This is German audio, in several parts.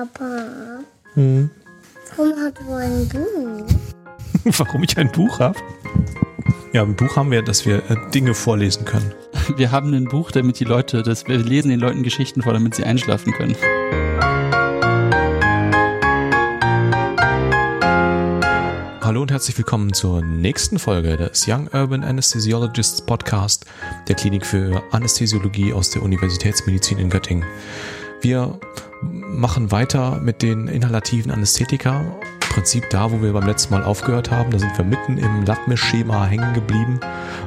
Papa, Hm. warum hast du ein Buch? Warum ich ein Buch habe? Ja, ein Buch haben wir, dass wir äh, Dinge vorlesen können. Wir haben ein Buch, damit die Leute, das, wir lesen den Leuten Geschichten vor, damit sie einschlafen können. Hallo und herzlich willkommen zur nächsten Folge des Young Urban Anesthesiologists Podcast der Klinik für Anästhesiologie aus der Universitätsmedizin in Göttingen. Wir machen weiter mit den inhalativen Anästhetika. Im Prinzip da, wo wir beim letzten Mal aufgehört haben. Da sind wir mitten im Latmisch-Schema hängen geblieben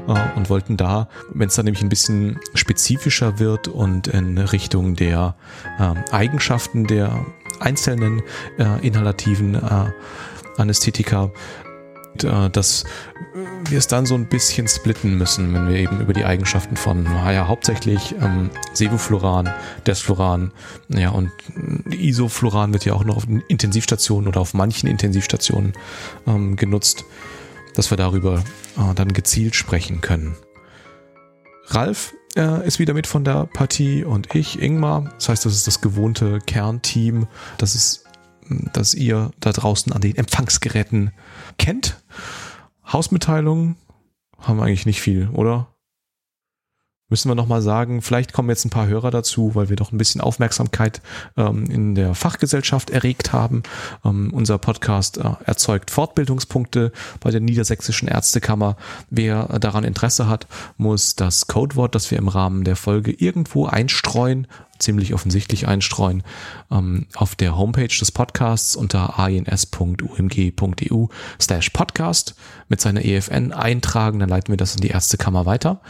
äh, und wollten da, wenn es dann nämlich ein bisschen spezifischer wird und in Richtung der äh, Eigenschaften der einzelnen äh, inhalativen äh, Anästhetika, dass wir es dann so ein bisschen splitten müssen, wenn wir eben über die Eigenschaften von, naja, hauptsächlich ähm, Sevofluran, Desfluran, ja, und Isofluran wird ja auch noch auf Intensivstationen oder auf manchen Intensivstationen ähm, genutzt, dass wir darüber äh, dann gezielt sprechen können. Ralf äh, ist wieder mit von der Partie und ich, Ingmar. Das heißt, das ist das gewohnte Kernteam. Das ist das ihr da draußen an den Empfangsgeräten kennt. Hausmitteilungen haben wir eigentlich nicht viel, oder? Müssen wir nochmal sagen, vielleicht kommen jetzt ein paar Hörer dazu, weil wir doch ein bisschen Aufmerksamkeit ähm, in der Fachgesellschaft erregt haben. Ähm, unser Podcast äh, erzeugt Fortbildungspunkte bei der Niedersächsischen Ärztekammer. Wer daran Interesse hat, muss das Codewort, das wir im Rahmen der Folge irgendwo einstreuen, ziemlich offensichtlich einstreuen, ähm, auf der Homepage des Podcasts unter ans.umg.eu slash podcast mit seiner EFN eintragen, dann leiten wir das in die Ärztekammer weiter.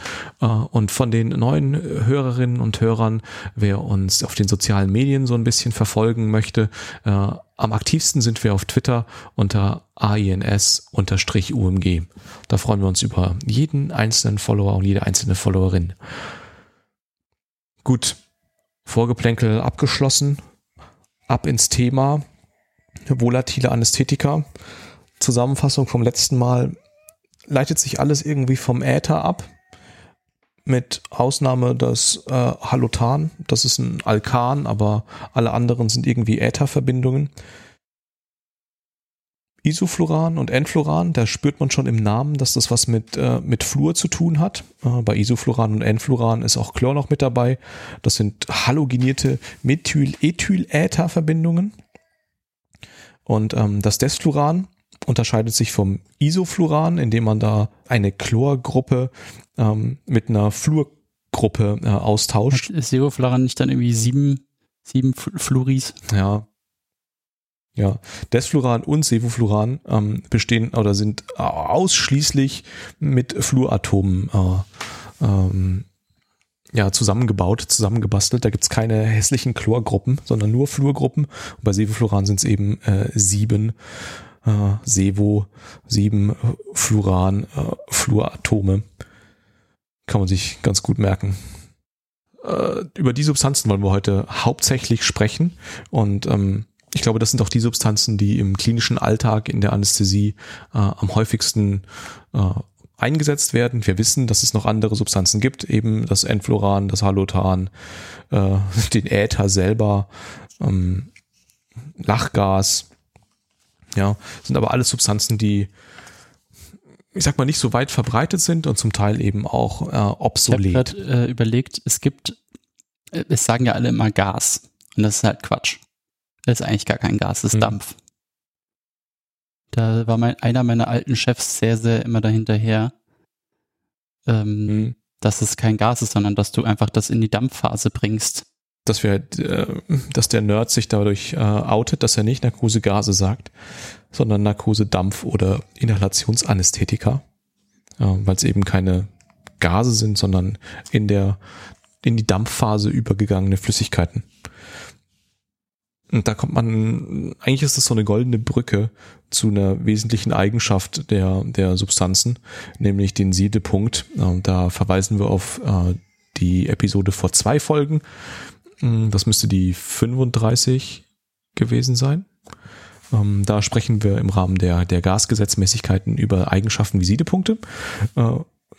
Äh, und von den neuen Hörerinnen und Hörern, wer uns auf den sozialen Medien so ein bisschen verfolgen möchte, äh, am aktivsten sind wir auf Twitter unter AINS-UMG. Da freuen wir uns über jeden einzelnen Follower und jede einzelne Followerin. Gut, Vorgeplänkel abgeschlossen. Ab ins Thema. Volatile Anästhetika. Zusammenfassung vom letzten Mal. Leitet sich alles irgendwie vom Äther ab. Mit Ausnahme des äh, Halotan. Das ist ein Alkan, aber alle anderen sind irgendwie Ätherverbindungen. Isofluran und Enfluran, da spürt man schon im Namen, dass das was mit, äh, mit Fluor zu tun hat. Äh, bei Isofluran und Enfluran ist auch Chlor noch mit dabei. Das sind halogenierte Methyl-Ethyl-Äther-Verbindungen. Und ähm, das Desfluran unterscheidet sich vom Isofluran, indem man da eine Chlorgruppe ähm, mit einer Fluorgruppe äh, austauscht. Ist Sevofluran nicht dann irgendwie sieben, sieben Fluoris? Ja, ja, Desfluran und Sevofluran ähm, bestehen oder sind ausschließlich mit Fluoratomen äh, ähm, ja, zusammengebaut, zusammengebastelt. Da gibt's keine hässlichen Chlorgruppen, sondern nur Fluorgruppen. Und bei Sevofluran sind es eben äh, sieben äh, Sevo, sieben Fluoran, äh, Fluoratome. Kann man sich ganz gut merken Äh, über die Substanzen wollen wir heute hauptsächlich sprechen und ähm, ich glaube, das sind auch die Substanzen, die im klinischen Alltag in der Anästhesie äh, am häufigsten äh, eingesetzt werden. Wir wissen, dass es noch andere Substanzen gibt, eben das Enfluran, das Halotan, äh, den Äther selber, ähm, Lachgas, ja, sind aber alles Substanzen, die ich sag mal nicht so weit verbreitet sind und zum Teil eben auch äh, obsolet. Ich habe äh, überlegt, es gibt, äh, es sagen ja alle immer Gas und das ist halt Quatsch. Das ist eigentlich gar kein Gas, das ist Hm. Dampf. Da war mein, einer meiner alten Chefs sehr, sehr immer dahinterher, ähm, Hm. dass es kein Gas ist, sondern dass du einfach das in die Dampfphase bringst. dass wir, äh, dass der Nerd sich dadurch äh, outet, dass er nicht Narkosegase sagt, sondern Narkosedampf oder Inhalationsanästhetika, äh, weil es eben keine Gase sind, sondern in der in die Dampfphase übergegangene Flüssigkeiten. Und da kommt man, eigentlich ist das so eine goldene Brücke zu einer wesentlichen Eigenschaft der, der Substanzen, nämlich den Siedepunkt. Äh, Da verweisen wir auf äh, die Episode vor zwei Folgen. Mm, Das müsste die 35 gewesen sein. Ähm, Da sprechen wir im Rahmen der, der Gasgesetzmäßigkeiten über Eigenschaften wie Siedepunkte. Äh,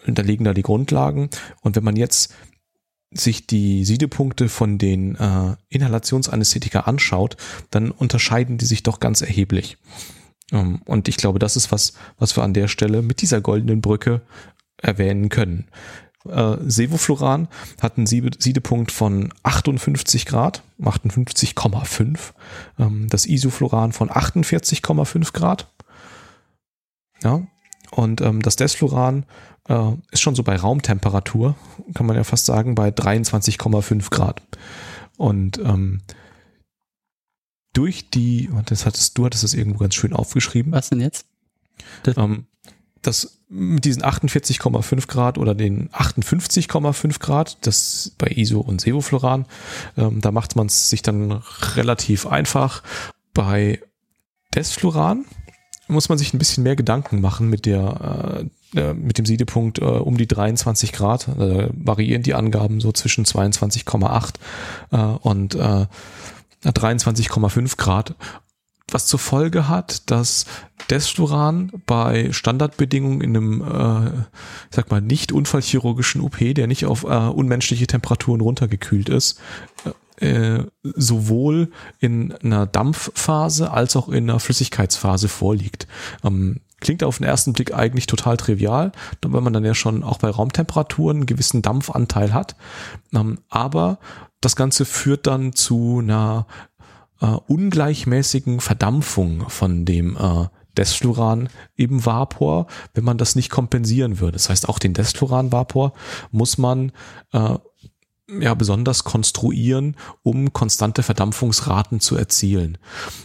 Da liegen da die Grundlagen. Und wenn man jetzt sich die Siedepunkte von den äh, Inhalationsanästhetika anschaut, dann unterscheiden die sich doch ganz erheblich. Ähm, und ich glaube, das ist was, was wir an der Stelle mit dieser goldenen Brücke erwähnen können. Äh, Sevofluran hat einen Siedepunkt von 58 Grad, 58,5. Ähm, das Isofluran von 48,5 Grad. Ja, und ähm, das Desfluran äh, ist schon so bei Raumtemperatur, kann man ja fast sagen, bei 23,5 Grad. Und ähm, durch die, das hattest, du hattest das irgendwo ganz schön aufgeschrieben. Was denn jetzt? Das, ähm, das mit diesen 48,5 Grad oder den 58,5 Grad, das bei ISO und Sevofluran, ähm, da macht man es sich dann relativ einfach. Bei Desfluran muss man sich ein bisschen mehr Gedanken machen mit der äh, äh mit dem Siedepunkt äh, um die 23 Grad. Äh, variieren die Angaben so zwischen 22,8 äh, und äh, 23,5 Grad. Was zur Folge hat, dass Desturan bei Standardbedingungen in einem, äh, ich sag mal, nicht unfallchirurgischen OP, der nicht auf äh, unmenschliche Temperaturen runtergekühlt ist, äh, sowohl in einer Dampfphase als auch in einer Flüssigkeitsphase vorliegt. Ähm, klingt auf den ersten Blick eigentlich total trivial, weil man dann ja schon auch bei Raumtemperaturen einen gewissen Dampfanteil hat. Ähm, aber das Ganze führt dann zu einer äh, ungleichmäßigen Verdampfung von dem äh, Desfluran im Vapor, wenn man das nicht kompensieren würde. Das heißt, auch den Desfluran-Vapor muss man äh, ja besonders konstruieren, um konstante Verdampfungsraten zu erzielen.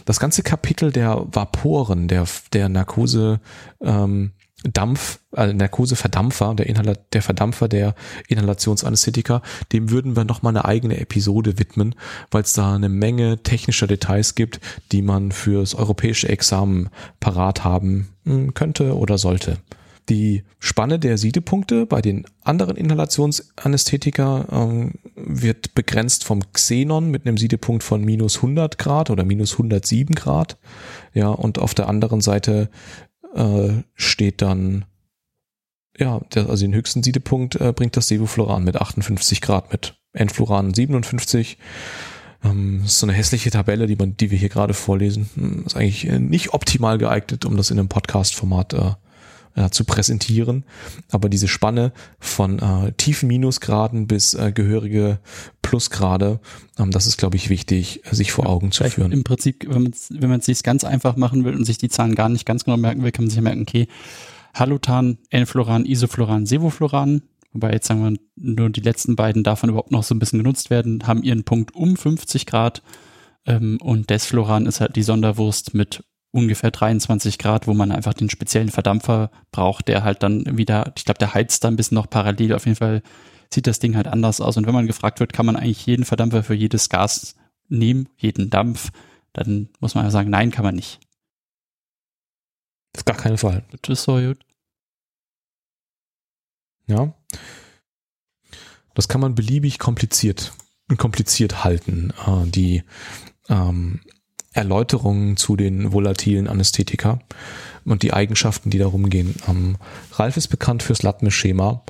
Das ganze Kapitel der Vaporen, der der Narkose ähm, Dampf, äh, Narkoseverdampfer, der Inhala der Verdampfer der Inhalationsanästhetika, dem würden wir nochmal eine eigene Episode widmen, weil es da eine Menge technischer Details gibt, die man fürs europäische Examen parat haben hm, könnte oder sollte. Die Spanne der Siedepunkte bei den anderen Inhalationsanästhetika ähm, wird begrenzt vom Xenon mit einem Siedepunkt von minus 100 Grad oder minus 107 Grad. Ja, und auf der anderen Seite äh, steht dann, ja, der, also den höchsten Siedepunkt äh, bringt das Sevofluran mit 58 Grad mit. Enfluran 57. Ähm, ist so eine hässliche Tabelle, die, man, die wir hier gerade vorlesen. Hm, ist eigentlich äh, nicht optimal geeignet, um das in einem Podcast-Format äh, äh, zu präsentieren. Aber diese Spanne von äh, tiefen Minusgraden bis äh, gehörige Plusgrade, ähm, das ist, glaube ich, wichtig, äh, sich vor Augen zu führen. Im Prinzip, wenn man es wenn man sich ganz einfach machen will und sich die Zahlen gar nicht ganz genau merken will, kann man sich merken, okay, Halutan, Enfluran, Isofluran, Sevofluran, wobei jetzt sagen wir nur die letzten beiden davon überhaupt noch so ein bisschen genutzt werden, haben ihren Punkt um 50 Grad ähm, und Desfluran ist halt die Sonderwurst mit ungefähr 23 Grad, wo man einfach den speziellen Verdampfer braucht, der halt dann wieder, ich glaube, der heizt da ein bisschen noch parallel. Auf jeden Fall sieht das Ding halt anders aus. Und wenn man gefragt wird, kann man eigentlich jeden Verdampfer für jedes Gas nehmen, jeden Dampf, dann muss man ja sagen, nein, kann man nicht. Das ist gar keine Fall. Das ist so gut. Ja. Das kann man beliebig kompliziert, kompliziert halten. Äh, die ähm, Erläuterungen zu den volatilen Anästhetika und die Eigenschaften, die darum gehen. Ähm, Ralf ist bekannt fürs Latme-Schema.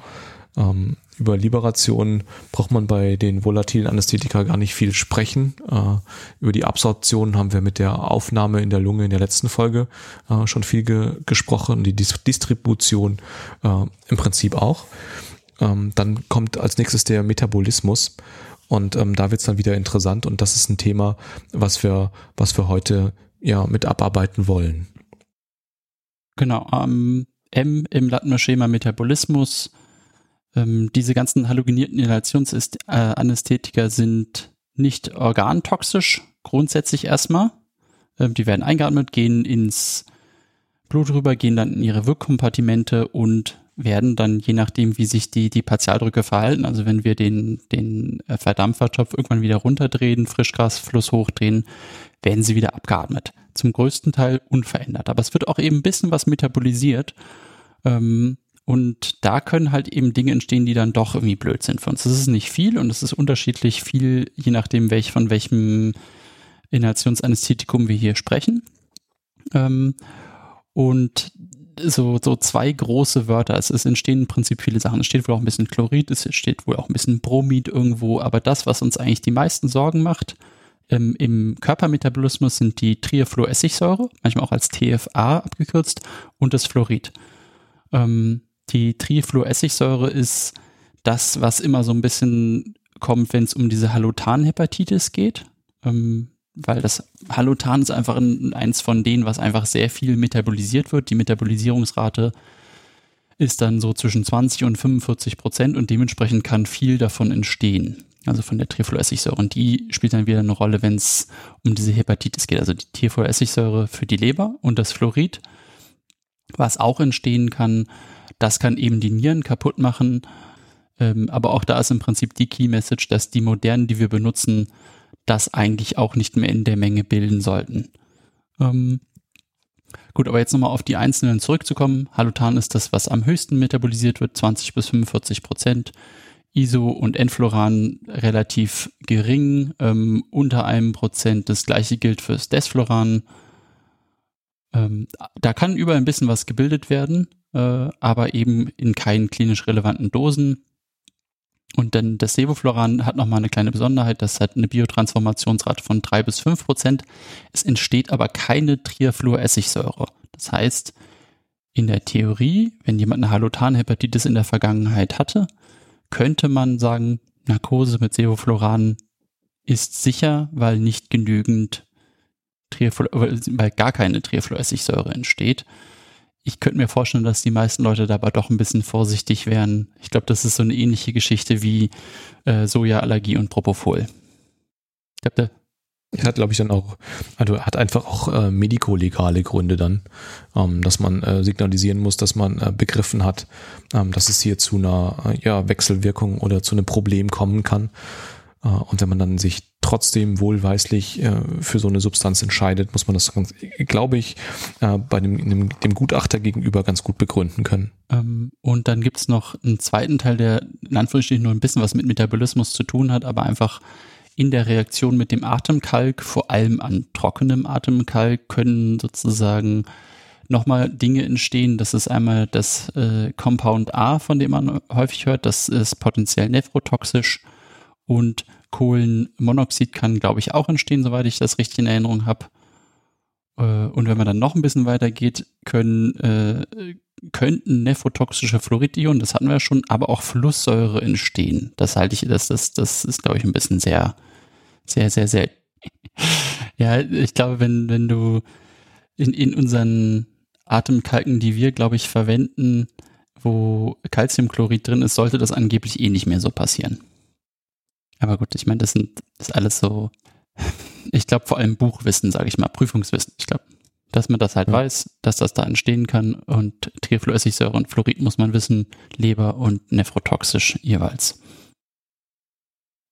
Ähm, über Liberation braucht man bei den volatilen Anästhetika gar nicht viel sprechen. Äh, über die Absorption haben wir mit der Aufnahme in der Lunge in der letzten Folge äh, schon viel ge gesprochen. Die Dis Distribution äh, im Prinzip auch. Ähm, dann kommt als nächstes der Metabolismus. Und ähm, da wird es dann wieder interessant und das ist ein Thema, was wir, was wir heute ja mit abarbeiten wollen. Genau, ähm, M im Lattenschema Metabolismus. Ähm, diese ganzen halogenierten Inhalationsanästhetika sind nicht organtoxisch, grundsätzlich erstmal. Ähm, die werden eingeatmet, gehen ins Blut rüber, gehen dann in ihre Wirkkompartimente und werden dann, je nachdem, wie sich die, die Partialdrücke verhalten, also wenn wir den, den äh, Verdampfertopf irgendwann wieder runterdrehen, Frischgasfluss hochdrehen, werden sie wieder abgeatmet. Zum größten Teil unverändert. Aber es wird auch eben ein bisschen was metabolisiert. Ähm, und da können halt eben Dinge entstehen, die dann doch irgendwie blöd sind für uns. Das ist nicht viel und es ist unterschiedlich viel, je nachdem, welch, von welchem Inhalationsanästhetikum wir hier sprechen. Ähm, und so, so zwei große Wörter. Es, es entstehen im Prinzip viele Sachen. Es steht wohl auch ein bisschen Chlorid, es steht wohl auch ein bisschen Bromid irgendwo, aber das, was uns eigentlich die meisten Sorgen macht, ähm, im Körpermetabolismus sind die Trifluoressigsäure, manchmal auch als TFA abgekürzt, und das Fluorid. Ähm, die Trifluoressigsäure ist das, was immer so ein bisschen kommt, wenn es um diese Halotan-Hepatitis geht. Ähm, weil das Halotan ist einfach ein, eins von denen, was einfach sehr viel metabolisiert wird. Die Metabolisierungsrate ist dann so zwischen 20 und 45 Prozent und dementsprechend kann viel davon entstehen. Also von der Trifluoressigsäure. Und die spielt dann wieder eine Rolle, wenn es um diese Hepatitis geht. Also die Trifluoressigsäure für die Leber und das Fluorid, was auch entstehen kann, das kann eben die Nieren kaputt machen. Ähm, aber auch da ist im Prinzip die Key Message, dass die modernen, die wir benutzen, das eigentlich auch nicht mehr in der Menge bilden sollten. Ähm, gut, aber jetzt nochmal auf die einzelnen zurückzukommen. Halutan ist das, was am höchsten metabolisiert wird, 20 bis 45 Prozent. ISO und Enfloran relativ gering, ähm, unter einem Prozent. Das gleiche gilt fürs Desfloran. Ähm, da kann überall ein bisschen was gebildet werden, äh, aber eben in keinen klinisch relevanten Dosen. Und dann das Sevofloran hat nochmal eine kleine Besonderheit, das hat eine Biotransformationsrate von drei bis fünf Prozent. Es entsteht aber keine Triafluoressigsäure. Das heißt, in der Theorie, wenn jemand eine Halotanhepatitis in der Vergangenheit hatte, könnte man sagen, Narkose mit Sevofloran ist sicher, weil nicht genügend Triaflu weil gar keine Triafluoressigsäure entsteht ich könnte mir vorstellen, dass die meisten Leute dabei doch ein bisschen vorsichtig wären. Ich glaube, das ist so eine ähnliche Geschichte wie äh, Sojaallergie und Propofol. Ich glaube, der hat, glaube ich, dann auch, also hat einfach auch äh, medikolegale Gründe dann, ähm, dass man äh, signalisieren muss, dass man äh, begriffen hat, ähm, dass es hier zu einer äh, ja, Wechselwirkung oder zu einem Problem kommen kann. Äh, und wenn man dann sich trotzdem wohlweislich äh, für so eine Substanz entscheidet, muss man das, glaube ich, äh, bei dem, dem, dem, Gutachter gegenüber ganz gut begründen können. Ähm, und dann gibt es noch einen zweiten Teil, der in nur ein bisschen was mit Metabolismus zu tun hat, aber einfach in der Reaktion mit dem Atemkalk, vor allem an trockenem Atemkalk, können sozusagen nochmal Dinge entstehen. Das ist einmal das Compound A, von dem man häufig hört. Das ist potenziell nephrotoxisch und Kohlenmonoxid kann, glaube ich, auch entstehen, soweit ich das richtig in Erinnerung habe. Äh, und wenn man dann noch ein bisschen weiter geht, können, äh, könnten nephrotoxische Fluoridionen, das hatten wir ja schon, aber auch Flusssäure entstehen. Das halte ich, das, das, das ist, glaube ich, ein bisschen sehr, sehr, sehr, sehr. ja, ich glaube, wenn, wenn du in, in unseren Atemkalken, die wir, glaube ich, verwenden, wo Calciumchlorid drin ist, sollte das angeblich eh nicht mehr so passieren. Aber gut, ich meine, das sind das ist alles so, ich glaube vor allem Buchwissen, sage ich mal, Prüfungswissen. Ich glaube, dass man das halt ja. weiß, dass das da entstehen kann und Trifluessigsäure und Fluorid muss man wissen, Leber und nephrotoxisch jeweils.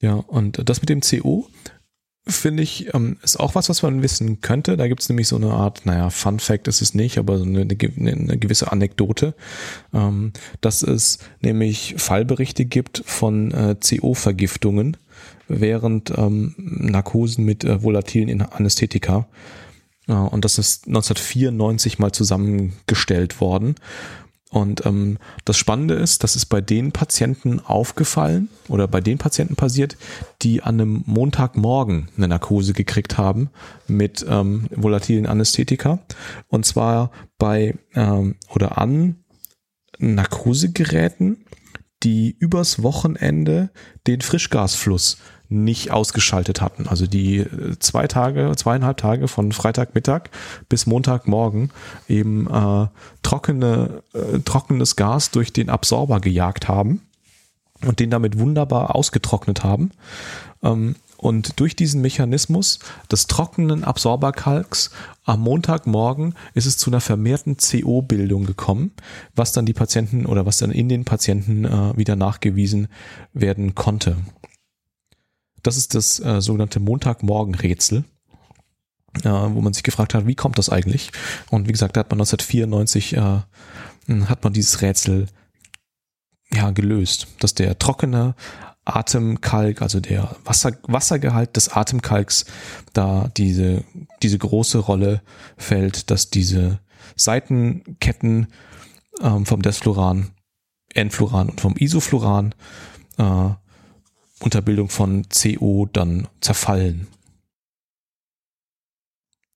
Ja, und das mit dem CO finde ich, ähm, ist auch was, was man wissen könnte. Da gibt es nämlich so eine Art, naja, Fun Fact ist es nicht, aber so eine, eine, eine gewisse Anekdote, ähm, dass es nämlich Fallberichte gibt von äh, CO-Vergiftungen während ähm, Narkosen mit äh, volatilen Anästhetika. Äh, und das ist 1994 mal zusammengestellt worden. Und ähm, das Spannende ist, das ist bei den Patienten aufgefallen oder bei den Patienten passiert, die an einem Montagmorgen eine Narkose gekriegt haben mit ähm, volatilen Anästhetika. Und zwar bei ähm, oder an Narkosegeräten, die übers Wochenende den Frischgasfluss nicht ausgeschaltet hatten. Also die äh, zwei Tage, zweieinhalb Tage von Freitagmittag bis Montagmorgen eben äh, trockene, äh, trockenes Gas durch den Absorber gejagt haben und den damit wunderbar ausgetrocknet haben. Ähm, und durch diesen Mechanismus des trockenen Absorberkalks am Montagmorgen ist es zu einer vermehrten CO-Bildung gekommen, was dann die Patienten oder was dann in den Patienten äh, wieder nachgewiesen werden konnte. Das ist das äh, sogenannte Montagmorgen-Rätsel, äh, wo man sich gefragt hat, wie kommt das eigentlich? Und wie gesagt, da hat man 1994 äh, hat man dieses Rätsel ja gelöst, dass der trockene Atemkalk, also der Wasser, Wassergehalt des Atemkalks, da diese, diese große Rolle fällt, dass diese Seitenketten ähm, vom Desfluran, Enfluran und vom Isofluran äh, unter Bildung von CO dann zerfallen.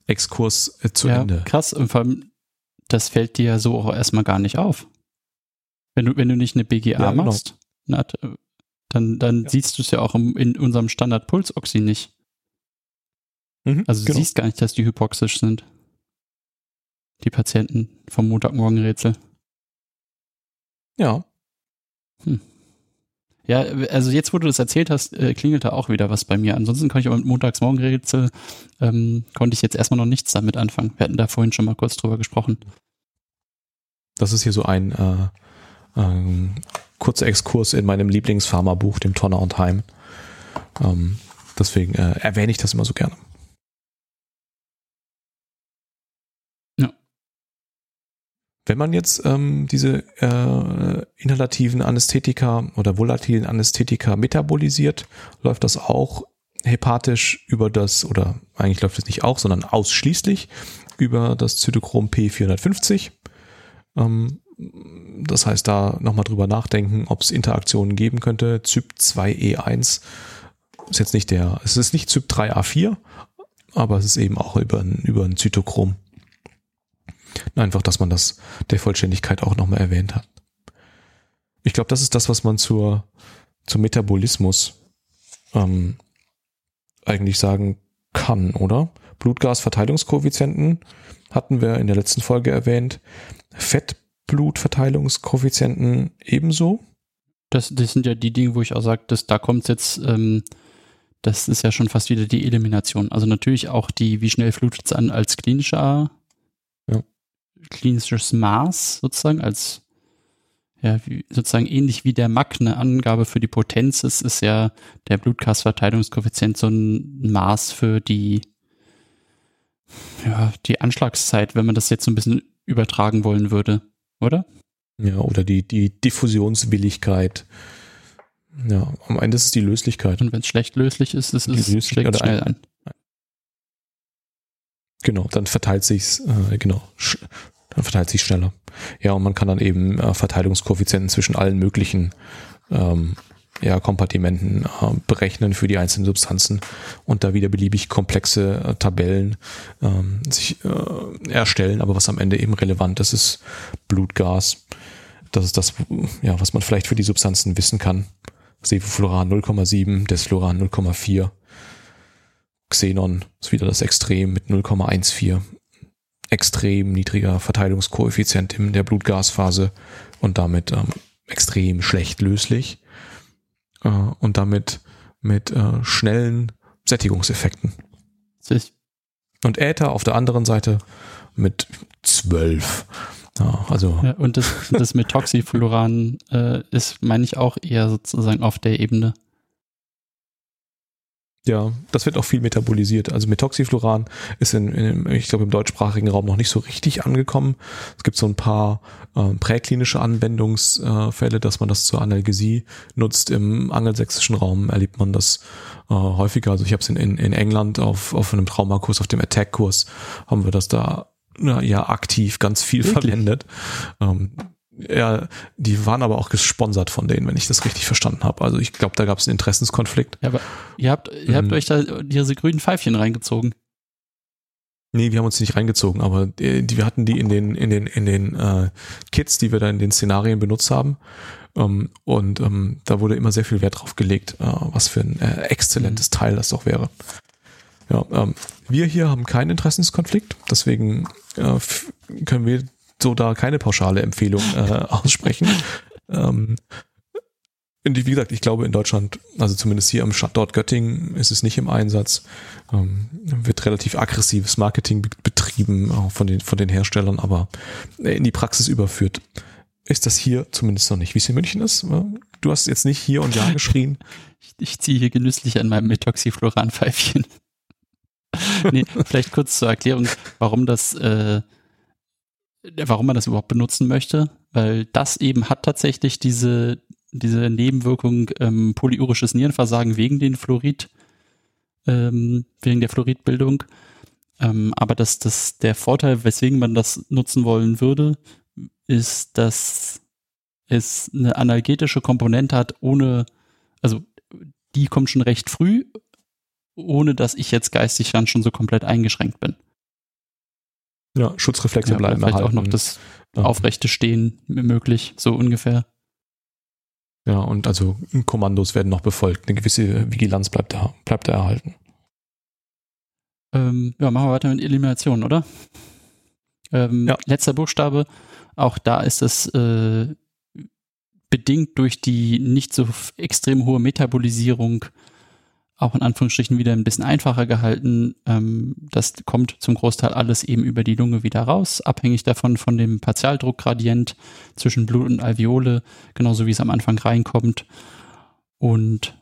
Exkurs äh, zu ja, Ende. Krass, und vor allem, das fällt dir ja so auch erstmal gar nicht auf. Wenn du, wenn du nicht eine BGA Ja, genau. machst, na, dann, dann Ja. siehst du es ja auch im, in unserem Standard-Pulsoxy nicht. Mhm, Also du genau. siehst gar nicht, dass die hypoxisch sind. Die Patienten vom Montagmorgenrätsel. Ja, Ja, also jetzt, wo du das erzählt hast, äh, klingelt da auch wieder was bei mir. Ansonsten konnte ich aber mit Montagsmorgenrätsel, ähm, konnte ich jetzt erstmal noch nichts damit anfangen. Wir hatten da vorhin schon mal kurz drüber gesprochen. das ist hier so ein äh, ähm, kurzer Exkurs in meinem Lieblingspharma-Buch, dem Tonner und Heim. Ähm, deswegen äh, erwähne ich das immer so gerne. Ja. Wenn man jetzt ähm, diese äh, inhalativen Anästhetika oder volatilen Anästhetika metabolisiert, läuft das auch hepatisch über das, oder eigentlich läuft es nicht auch, sondern ausschließlich über das Zytochrom P450. Ähm, das heißt, da nochmal drüber nachdenken, ob es Interaktionen geben könnte. CYP2E1 ist jetzt nicht der, es ist nicht CYP3A4, aber es ist eben auch über ein, über ein Zytochrom. Einfach, dass man das der Vollständigkeit auch nochmal erwähnt hat. Ich glaube, das ist das, was man zur, zum Metabolismus ähm, eigentlich sagen kann, oder? Blutgasverteilungskoeffizienten hatten wir in der letzten Folge erwähnt. Fettblutverteilungskoeffizienten ebenso. Das, das sind ja die Dinge, wo ich auch sage, dass da kommt jetzt, ähm, das ist ja schon fast wieder die Elimination. Also natürlich auch die, wie schnell flutet es an als klinischer. Klinisches Maß sozusagen, als ja, wie, sozusagen ähnlich wie der MAC eine Angabe für die Potenz ist, ist ja der Blutgasverteilungskoeffizient so ein Maß für die, ja, die Anschlagszeit, wenn man das jetzt so ein bisschen übertragen wollen würde, oder? Ja, oder die, die Diffusionswilligkeit. Ja, am Ende ist es die Löslichkeit. Und wenn es schlecht löslich ist, ist es löslich schlägt oder schnell ein- an. Genau, dann verteilt sich's, äh, genau, dann verteilt sich schneller. Ja, und man kann dann eben äh, Verteilungskoeffizienten zwischen allen möglichen ähm, ja, Kompartimenten äh, berechnen für die einzelnen Substanzen und da wieder beliebig komplexe äh, Tabellen ähm, sich äh, erstellen. Aber was am Ende eben relevant ist, ist Blutgas. Das ist das, ja, was man vielleicht für die Substanzen wissen kann. Sevofluran 0,7, Desfluran 0,4. Xenon ist wieder das Extrem mit 0,14. Extrem niedriger Verteilungskoeffizient in der Blutgasphase und damit ähm, extrem schlecht löslich äh, und damit mit äh, schnellen Sättigungseffekten. Ist- Und Äther auf der anderen Seite mit 12. Ja, also Ja, und das, das mit Toxifluoran äh, ist, meine ich, auch eher sozusagen auf der Ebene. Ja, das wird auch viel metabolisiert. Also Methoxyfluoran ist in, in ich glaube, im deutschsprachigen Raum noch nicht so richtig angekommen. Es gibt so ein paar äh, präklinische Anwendungsfälle, dass man das zur Analgesie nutzt. Im angelsächsischen Raum erlebt man das äh, häufiger. Also ich habe es in, in, in England auf, auf einem Traumakurs, auf dem Attack-Kurs, haben wir das da na, ja aktiv ganz viel Wirklich? verwendet. Ähm, ja, die waren aber auch gesponsert von denen, wenn ich das richtig verstanden habe. Also ich glaube, da gab es einen Interessenskonflikt. Ja, aber ihr habt, ihr habt Mhm. euch da diese grünen Pfeifchen reingezogen. Nee, wir haben uns die nicht reingezogen, aber die, wir hatten die in den, in den, in den äh, Kits, die wir da in den Szenarien benutzt haben. Ähm, und ähm, da wurde immer sehr viel Wert drauf gelegt, äh, was für ein äh, exzellentes Teil das doch wäre. Ja, ähm, wir hier haben keinen Interessenskonflikt, deswegen äh, können wir so da keine pauschale Empfehlung äh, aussprechen. ähm, wie gesagt, ich glaube in Deutschland, also zumindest hier am Standort Göttingen, ist es nicht im Einsatz. Ähm, wird relativ aggressives Marketing be- betrieben, auch von den, von den Herstellern, aber in die Praxis überführt ist das hier zumindest noch nicht. Wie es in München ist, äh, du hast jetzt nicht hier und ja geschrien. Ich, ich ziehe hier genüsslich an meinem Methoxyfluoran-Pfeifchen. nee, vielleicht kurz zur Erklärung, warum das, äh, warum man das überhaupt benutzen möchte, weil das eben hat tatsächlich diese, diese Nebenwirkung ähm, polyurisches Nierenversagen wegen den Fluorid, ähm, wegen der Fluoridbildung. Ähm, aber das, das, der Vorteil, weswegen man das nutzen wollen würde, ist, dass es eine analgetische Komponente hat, ohne, also die kommt schon recht früh, ohne dass ich jetzt geistig dann schon so komplett eingeschränkt bin. Ja, Schutzreflexe Ja, bleiben vielleicht erhalten. auch noch das aufrechte Stehen möglich, so ungefähr. Ja, und also Kommandos werden noch befolgt. Eine gewisse Vigilanz bleibt da, bleibt da erhalten. Ähm, ja, machen wir weiter mit Elimination, oder? Ähm, Ja. Letzter Buchstabe, auch da ist es äh, bedingt durch die nicht so extrem hohe Metabolisierung auch in Anführungsstrichen wieder ein bisschen einfacher gehalten. Ähm, das kommt zum Großteil alles eben über die Lunge wieder raus, abhängig davon von dem Partialdruckgradient zwischen Blut und Alveole, genauso wie es am Anfang reinkommt. Und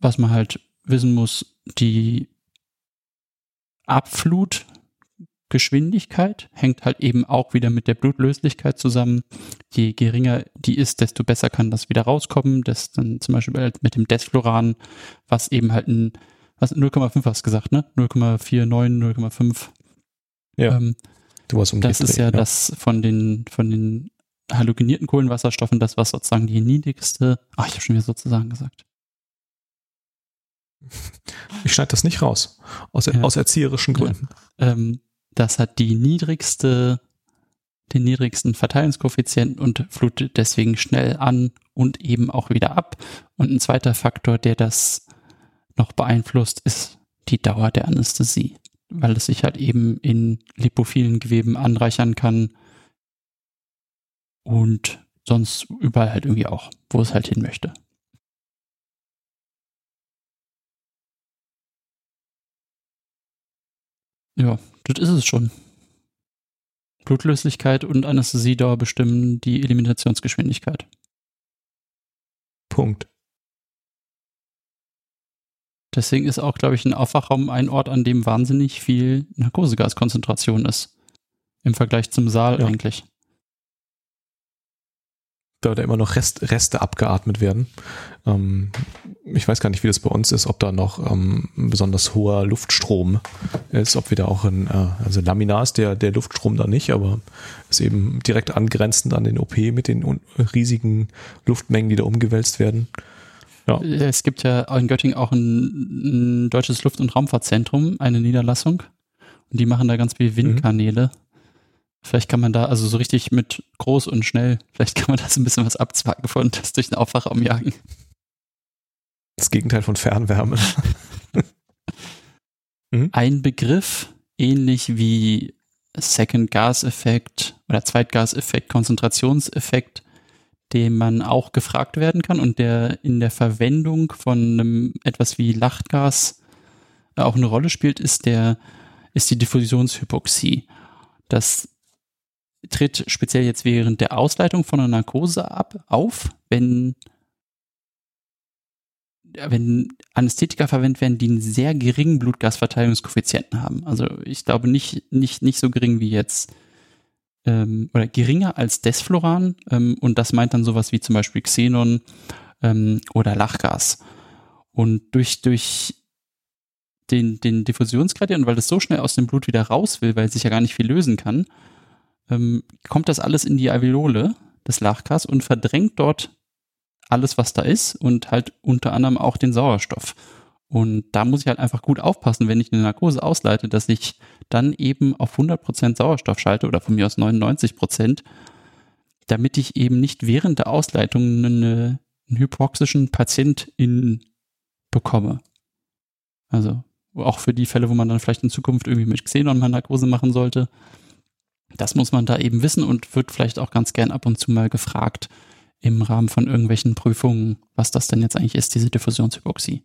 was man halt wissen muss, die Abflutgeschwindigkeit hängt halt eben auch wieder mit der Blutlöslichkeit zusammen. Je geringer die ist, desto besser kann das wieder rauskommen. Das dann zum Beispiel halt mit dem Desfloran, was eben halt ein, was 0,5 hast du gesagt, ne? 0,49, 0,5. Ja, Ähm, du warst um das ist ja das von den, von den halogenierten Kohlenwasserstoffen, das was sozusagen die niedrigste, ach, ich habe schon wieder sozusagen gesagt. Ich schneide das nicht raus. Aus, Ja. aus erzieherischen Ja. Gründen. ähm, das hat die niedrigste, den niedrigsten Verteilungskoeffizienten und flutet deswegen schnell an und eben auch wieder ab. Und ein zweiter Faktor, der das noch beeinflusst, ist die Dauer der Anästhesie, weil es sich halt eben in lipophilen Geweben anreichern kann und sonst überall halt irgendwie auch, wo es halt hin möchte. Ja, das ist es schon. Blutlöslichkeit und Anästhesiedauer bestimmen die Eliminationsgeschwindigkeit. Punkt. Deswegen ist auch, glaube ich, ein Aufwachraum ein Ort, an dem wahnsinnig viel Narkosegaskonzentration ist. Im Vergleich zum Saal Ja. eigentlich. Da da immer noch Rest, Reste abgeatmet werden. Ähm, ich weiß gar nicht, wie das bei uns ist, ob da noch ähm, ein besonders hoher Luftstrom ist, ob wir da auch in, äh, also Laminar ist der, der Luftstrom da nicht, aber ist eben direkt angrenzend an den OP mit den riesigen Luftmengen, die da umgewälzt werden. Ja. Es gibt ja in Göttingen auch ein, ein deutsches Luft- und Raumfahrtzentrum, eine Niederlassung. Und die machen da ganz viel Windkanäle. Vielleicht kann man da, also so richtig mit groß und schnell, vielleicht kann man da so ein bisschen was abzwacken von das durch den Aufwachraum jagen. Das Gegenteil von Fernwärme. Ein Begriff, ähnlich wie Second Gas Effekt oder Zweitgaseffekt, Konzentrationseffekt, dem man auch gefragt werden kann und der in der Verwendung von einem etwas wie Lachgas auch eine Rolle spielt, ist der, ist die Diffusionshypoxie. Das tritt speziell jetzt während der Ausleitung von einer Narkose ab, auf, wenn wenn Anästhetika verwendet werden, die einen sehr geringen Blutgasverteilungskoeffizienten haben. Also ich glaube nicht, nicht, nicht so gering wie jetzt ähm, oder geringer als Desfloran ähm, und das meint dann sowas wie zum Beispiel Xenon ähm, oder Lachgas. Und durch, durch den, den Diffusionsgradient, weil das so schnell aus dem Blut wieder raus will, weil es sich ja gar nicht viel lösen kann, ähm, kommt das alles in die Alveole des Lachgas und verdrängt dort alles, was da ist und halt unter anderem auch den Sauerstoff. Und da muss ich halt einfach gut aufpassen, wenn ich eine Narkose ausleite, dass ich dann eben auf 100% Sauerstoff schalte oder von mir aus 99%, damit ich eben nicht während der Ausleitung eine, einen hypoxischen Patientin bekomme. Also auch für die Fälle, wo man dann vielleicht in Zukunft irgendwie mit Xenon mal Narkose machen sollte. Das muss man da eben wissen und wird vielleicht auch ganz gern ab und zu mal gefragt im Rahmen von irgendwelchen Prüfungen, was das denn jetzt eigentlich ist, diese Diffusionshypoxie.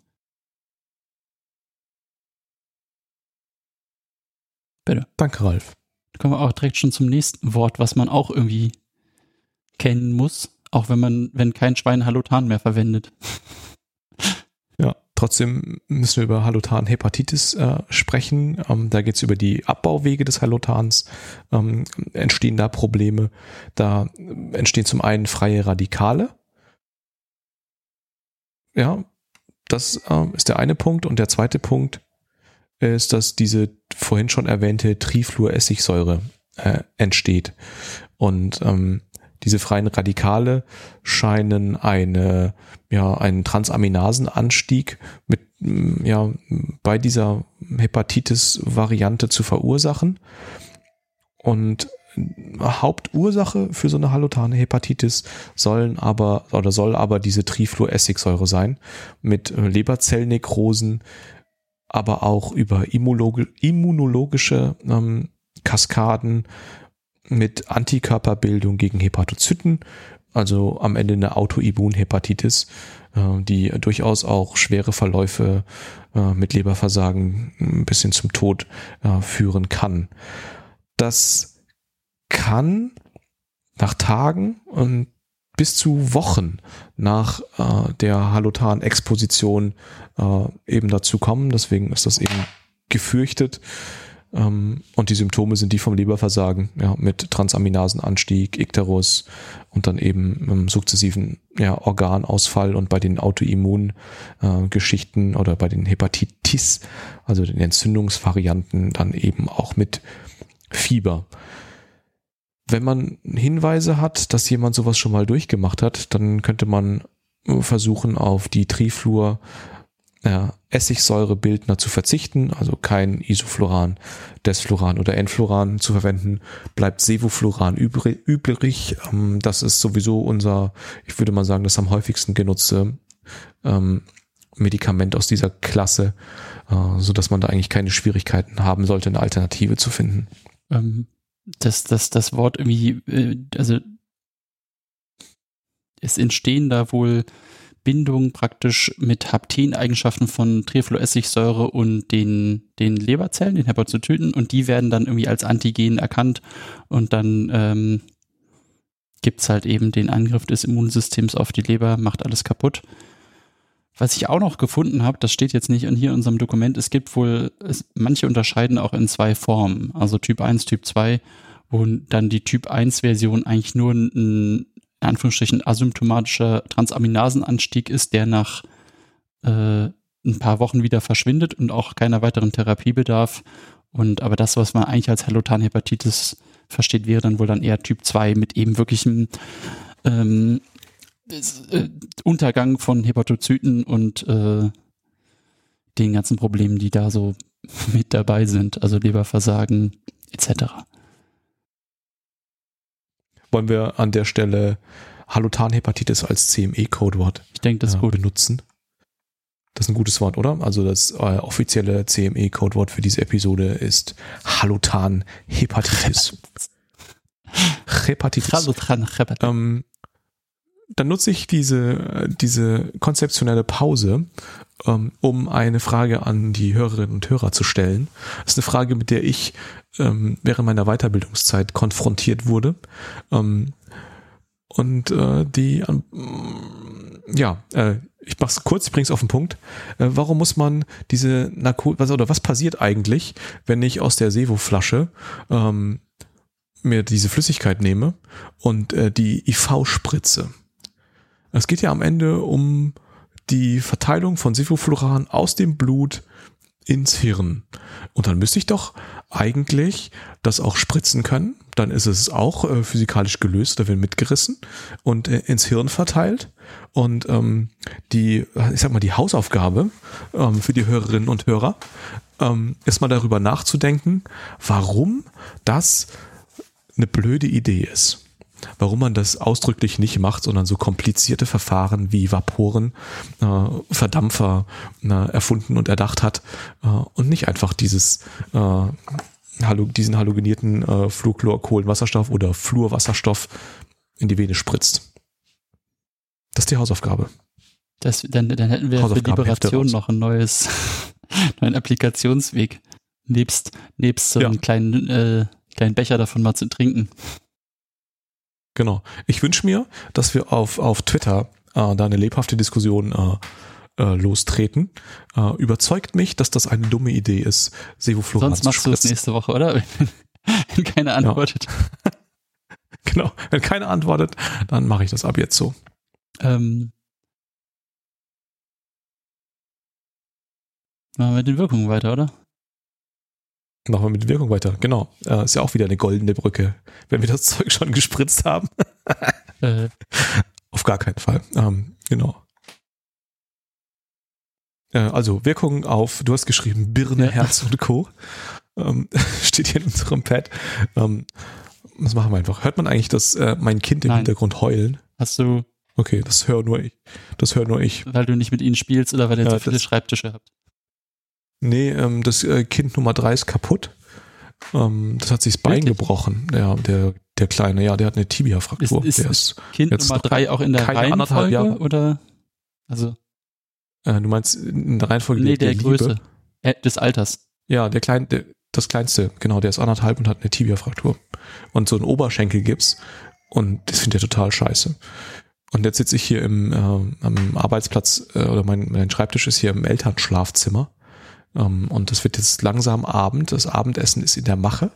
Bitte. Danke, Ralf. Da kommen wir auch direkt schon zum nächsten Wort, was man auch irgendwie kennen muss, auch wenn man, wenn kein Schwein Halotan mehr verwendet. Trotzdem müssen wir über Halotan-Hepatitis äh, sprechen. Ähm, da geht es über die Abbauwege des Halotans. Ähm, entstehen da Probleme? Da entstehen zum einen freie Radikale. Ja, das ähm, ist der eine Punkt. Und der zweite Punkt ist, dass diese vorhin schon erwähnte Trifluoressigsäure äh, entsteht. Und ähm, diese freien Radikale scheinen eine, ja, einen Transaminasenanstieg mit, mm, ja, bei dieser Hepatitis-Variante zu verursachen. Und Hauptursache für so eine halotane Hepatitis sollen aber oder soll aber diese Trifluoressigsäure sein mit Leberzellnekrosen, aber auch über immunologische ähm, Kaskaden mit Antikörperbildung gegen Hepatozyten, also am Ende eine Autoimmunhepatitis, äh, die durchaus auch schwere Verläufe äh, mit Leberversagen ein bisschen zum Tod äh, führen kann. Das kann nach Tagen und bis zu Wochen nach äh, der Halotan-Exposition äh, eben dazu kommen. Deswegen ist das eben gefürchtet. Ähm, und die Symptome sind die vom Leberversagen, ja, mit Transaminasenanstieg, Ikterus und dann eben ähm, sukzessiven ja, Organausfall und bei den Autoimmungeschichten äh, oder bei den Hepatitis, also den Entzündungsvarianten, dann eben auch mit Fieber. Wenn man Hinweise hat, dass jemand sowas schon mal durchgemacht hat, dann könnte man versuchen, auf die Trifluor ja, Essigsäurebildner zu verzichten, also kein Isofluran, Desfluran oder Enfluran zu verwenden, bleibt Sevofluran übrig. Ähm, das ist sowieso unser, ich würde mal sagen, das am häufigsten genutzte ähm, Medikament aus dieser Klasse, äh, so dass man da eigentlich keine Schwierigkeiten haben sollte, eine Alternative zu finden. Ähm, das, das, das Wort irgendwie, äh, also es entstehen da wohl Bindung praktisch mit Hapteneigenschaften von Trifluoressigsäure und den, den Leberzellen, den Hepatozyten und die werden dann irgendwie als Antigen erkannt. Und dann ähm, gibt halt eben den Angriff des Immunsystems auf die Leber, macht alles kaputt. Was ich auch noch gefunden habe, das steht jetzt nicht hier in unserem Dokument, es gibt wohl, es, manche unterscheiden auch in zwei Formen, also Typ 1, Typ 2, wo dann die Typ 1 Version eigentlich nur ein in Anführungsstrichen asymptomatischer Transaminasenanstieg ist, der nach äh, ein paar Wochen wieder verschwindet und auch keiner weiteren Therapie bedarf. Und aber das, was man eigentlich als Hallotan-Hepatitis versteht, wäre dann wohl dann eher Typ 2 mit eben wirklichem ähm, äh, Untergang von Hepatozyten und äh, den ganzen Problemen, die da so mit dabei sind, also Leberversagen etc. Wollen wir an der Stelle Hallotan-Hepatitis als CME-Codewort ich denke, das äh, benutzen? Das ist ein gutes Wort, oder? Also das äh, offizielle CME-Codewort für diese Episode ist Hallotan-Hepatitis. Hepatitis. Hallotan-Hepatitis. Ähm, dann nutze ich diese, diese konzeptionelle Pause, ähm, um eine Frage an die Hörerinnen und Hörer zu stellen. Das ist eine Frage, mit der ich ähm, während meiner Weiterbildungszeit konfrontiert wurde. Ähm, und äh, die, ja, äh, ich mach's kurz, ich bring's auf den Punkt. Äh, warum muss man diese Narko was oder was passiert eigentlich, wenn ich aus der Sevo-Flasche mir diese Flüssigkeit nehme und die IV spritze? Es geht ja am Ende um die Verteilung von Sevofluran aus dem Blut ins Hirn. Und dann müsste ich doch eigentlich das auch spritzen können. Dann ist es auch äh, physikalisch gelöst, da wird mitgerissen und äh, ins Hirn verteilt. Und ähm, die, ich sag mal, die Hausaufgabe ähm, für die Hörerinnen und Hörer ähm, ist mal darüber nachzudenken, warum das eine blöde Idee ist warum man das ausdrücklich nicht macht, sondern so komplizierte Verfahren wie Vaporen, äh, Verdampfer äh, erfunden und erdacht hat äh, und nicht einfach dieses äh, diesen halogenierten äh, Fluorchlorkohlenwasserstoff oder Fluorwasserstoff in die Vene spritzt. Das ist die Hausaufgabe. Das, dann, dann hätten wir für Liberation noch ein neues, neuen Applikationsweg. Nebst, nebst so einem kleinen, äh, kleinen Becher davon mal zu trinken. Genau. Ich wünsche mir, dass wir auf, auf Twitter äh, da eine lebhafte Diskussion äh, äh, lostreten. Äh, überzeugt mich, dass das eine dumme Idee ist, Sevofluran Sonst machst du es nächste Woche, oder? Wenn keiner antwortet. Ja. genau. Wenn keiner antwortet, dann mache ich das ab jetzt so. Ähm, machen wir den Wirkungen weiter, oder? Machen wir mit der Wirkung weiter. Genau. Äh, ist ja auch wieder eine goldene Brücke, wenn wir das Zeug schon gespritzt haben. Äh, Auf gar keinen Fall. Ähm, genau. Äh, also Wirkung auf, du hast geschrieben Birne, Ja. Herz und Co. Ähm, steht hier in unserem Pad. Ähm, was machen wir einfach? Hört man eigentlich das äh, mein Kind im Nein. Hintergrund heulen? hast du, Okay, das höre nur ich. Das höre nur ich. weil du nicht mit ihnen spielst oder weil ihr Ja, zu viele das- Schreibtische habt? Nee, ähm, das äh, Kind Nummer drei ist kaputt. Ähm, das hat sich das Bein Wirklich? gebrochen. Der, der, der Kleine, ja, der hat eine Tibia-Fraktur. Ist- ist- der ist, Kind Nummer drei auch in der keine Reihenfolge Jahre. oder? Also, äh, du meinst in der Reihenfolge nee, der, Liebe? Größe. Äh, des Alters. Ja, der kleine, der, das kleinste, genau, der ist anderthalb und hat eine Tibia-Fraktur. Und so einen Oberschenkelgips. Und das findet er total scheiße. Und jetzt sitze ich hier im äh, am Arbeitsplatz äh, oder mein, mein Schreibtisch ist hier im Elternschlafzimmer. Ähm, und es wird jetzt langsam Abend. Das Abendessen ist in der Mache.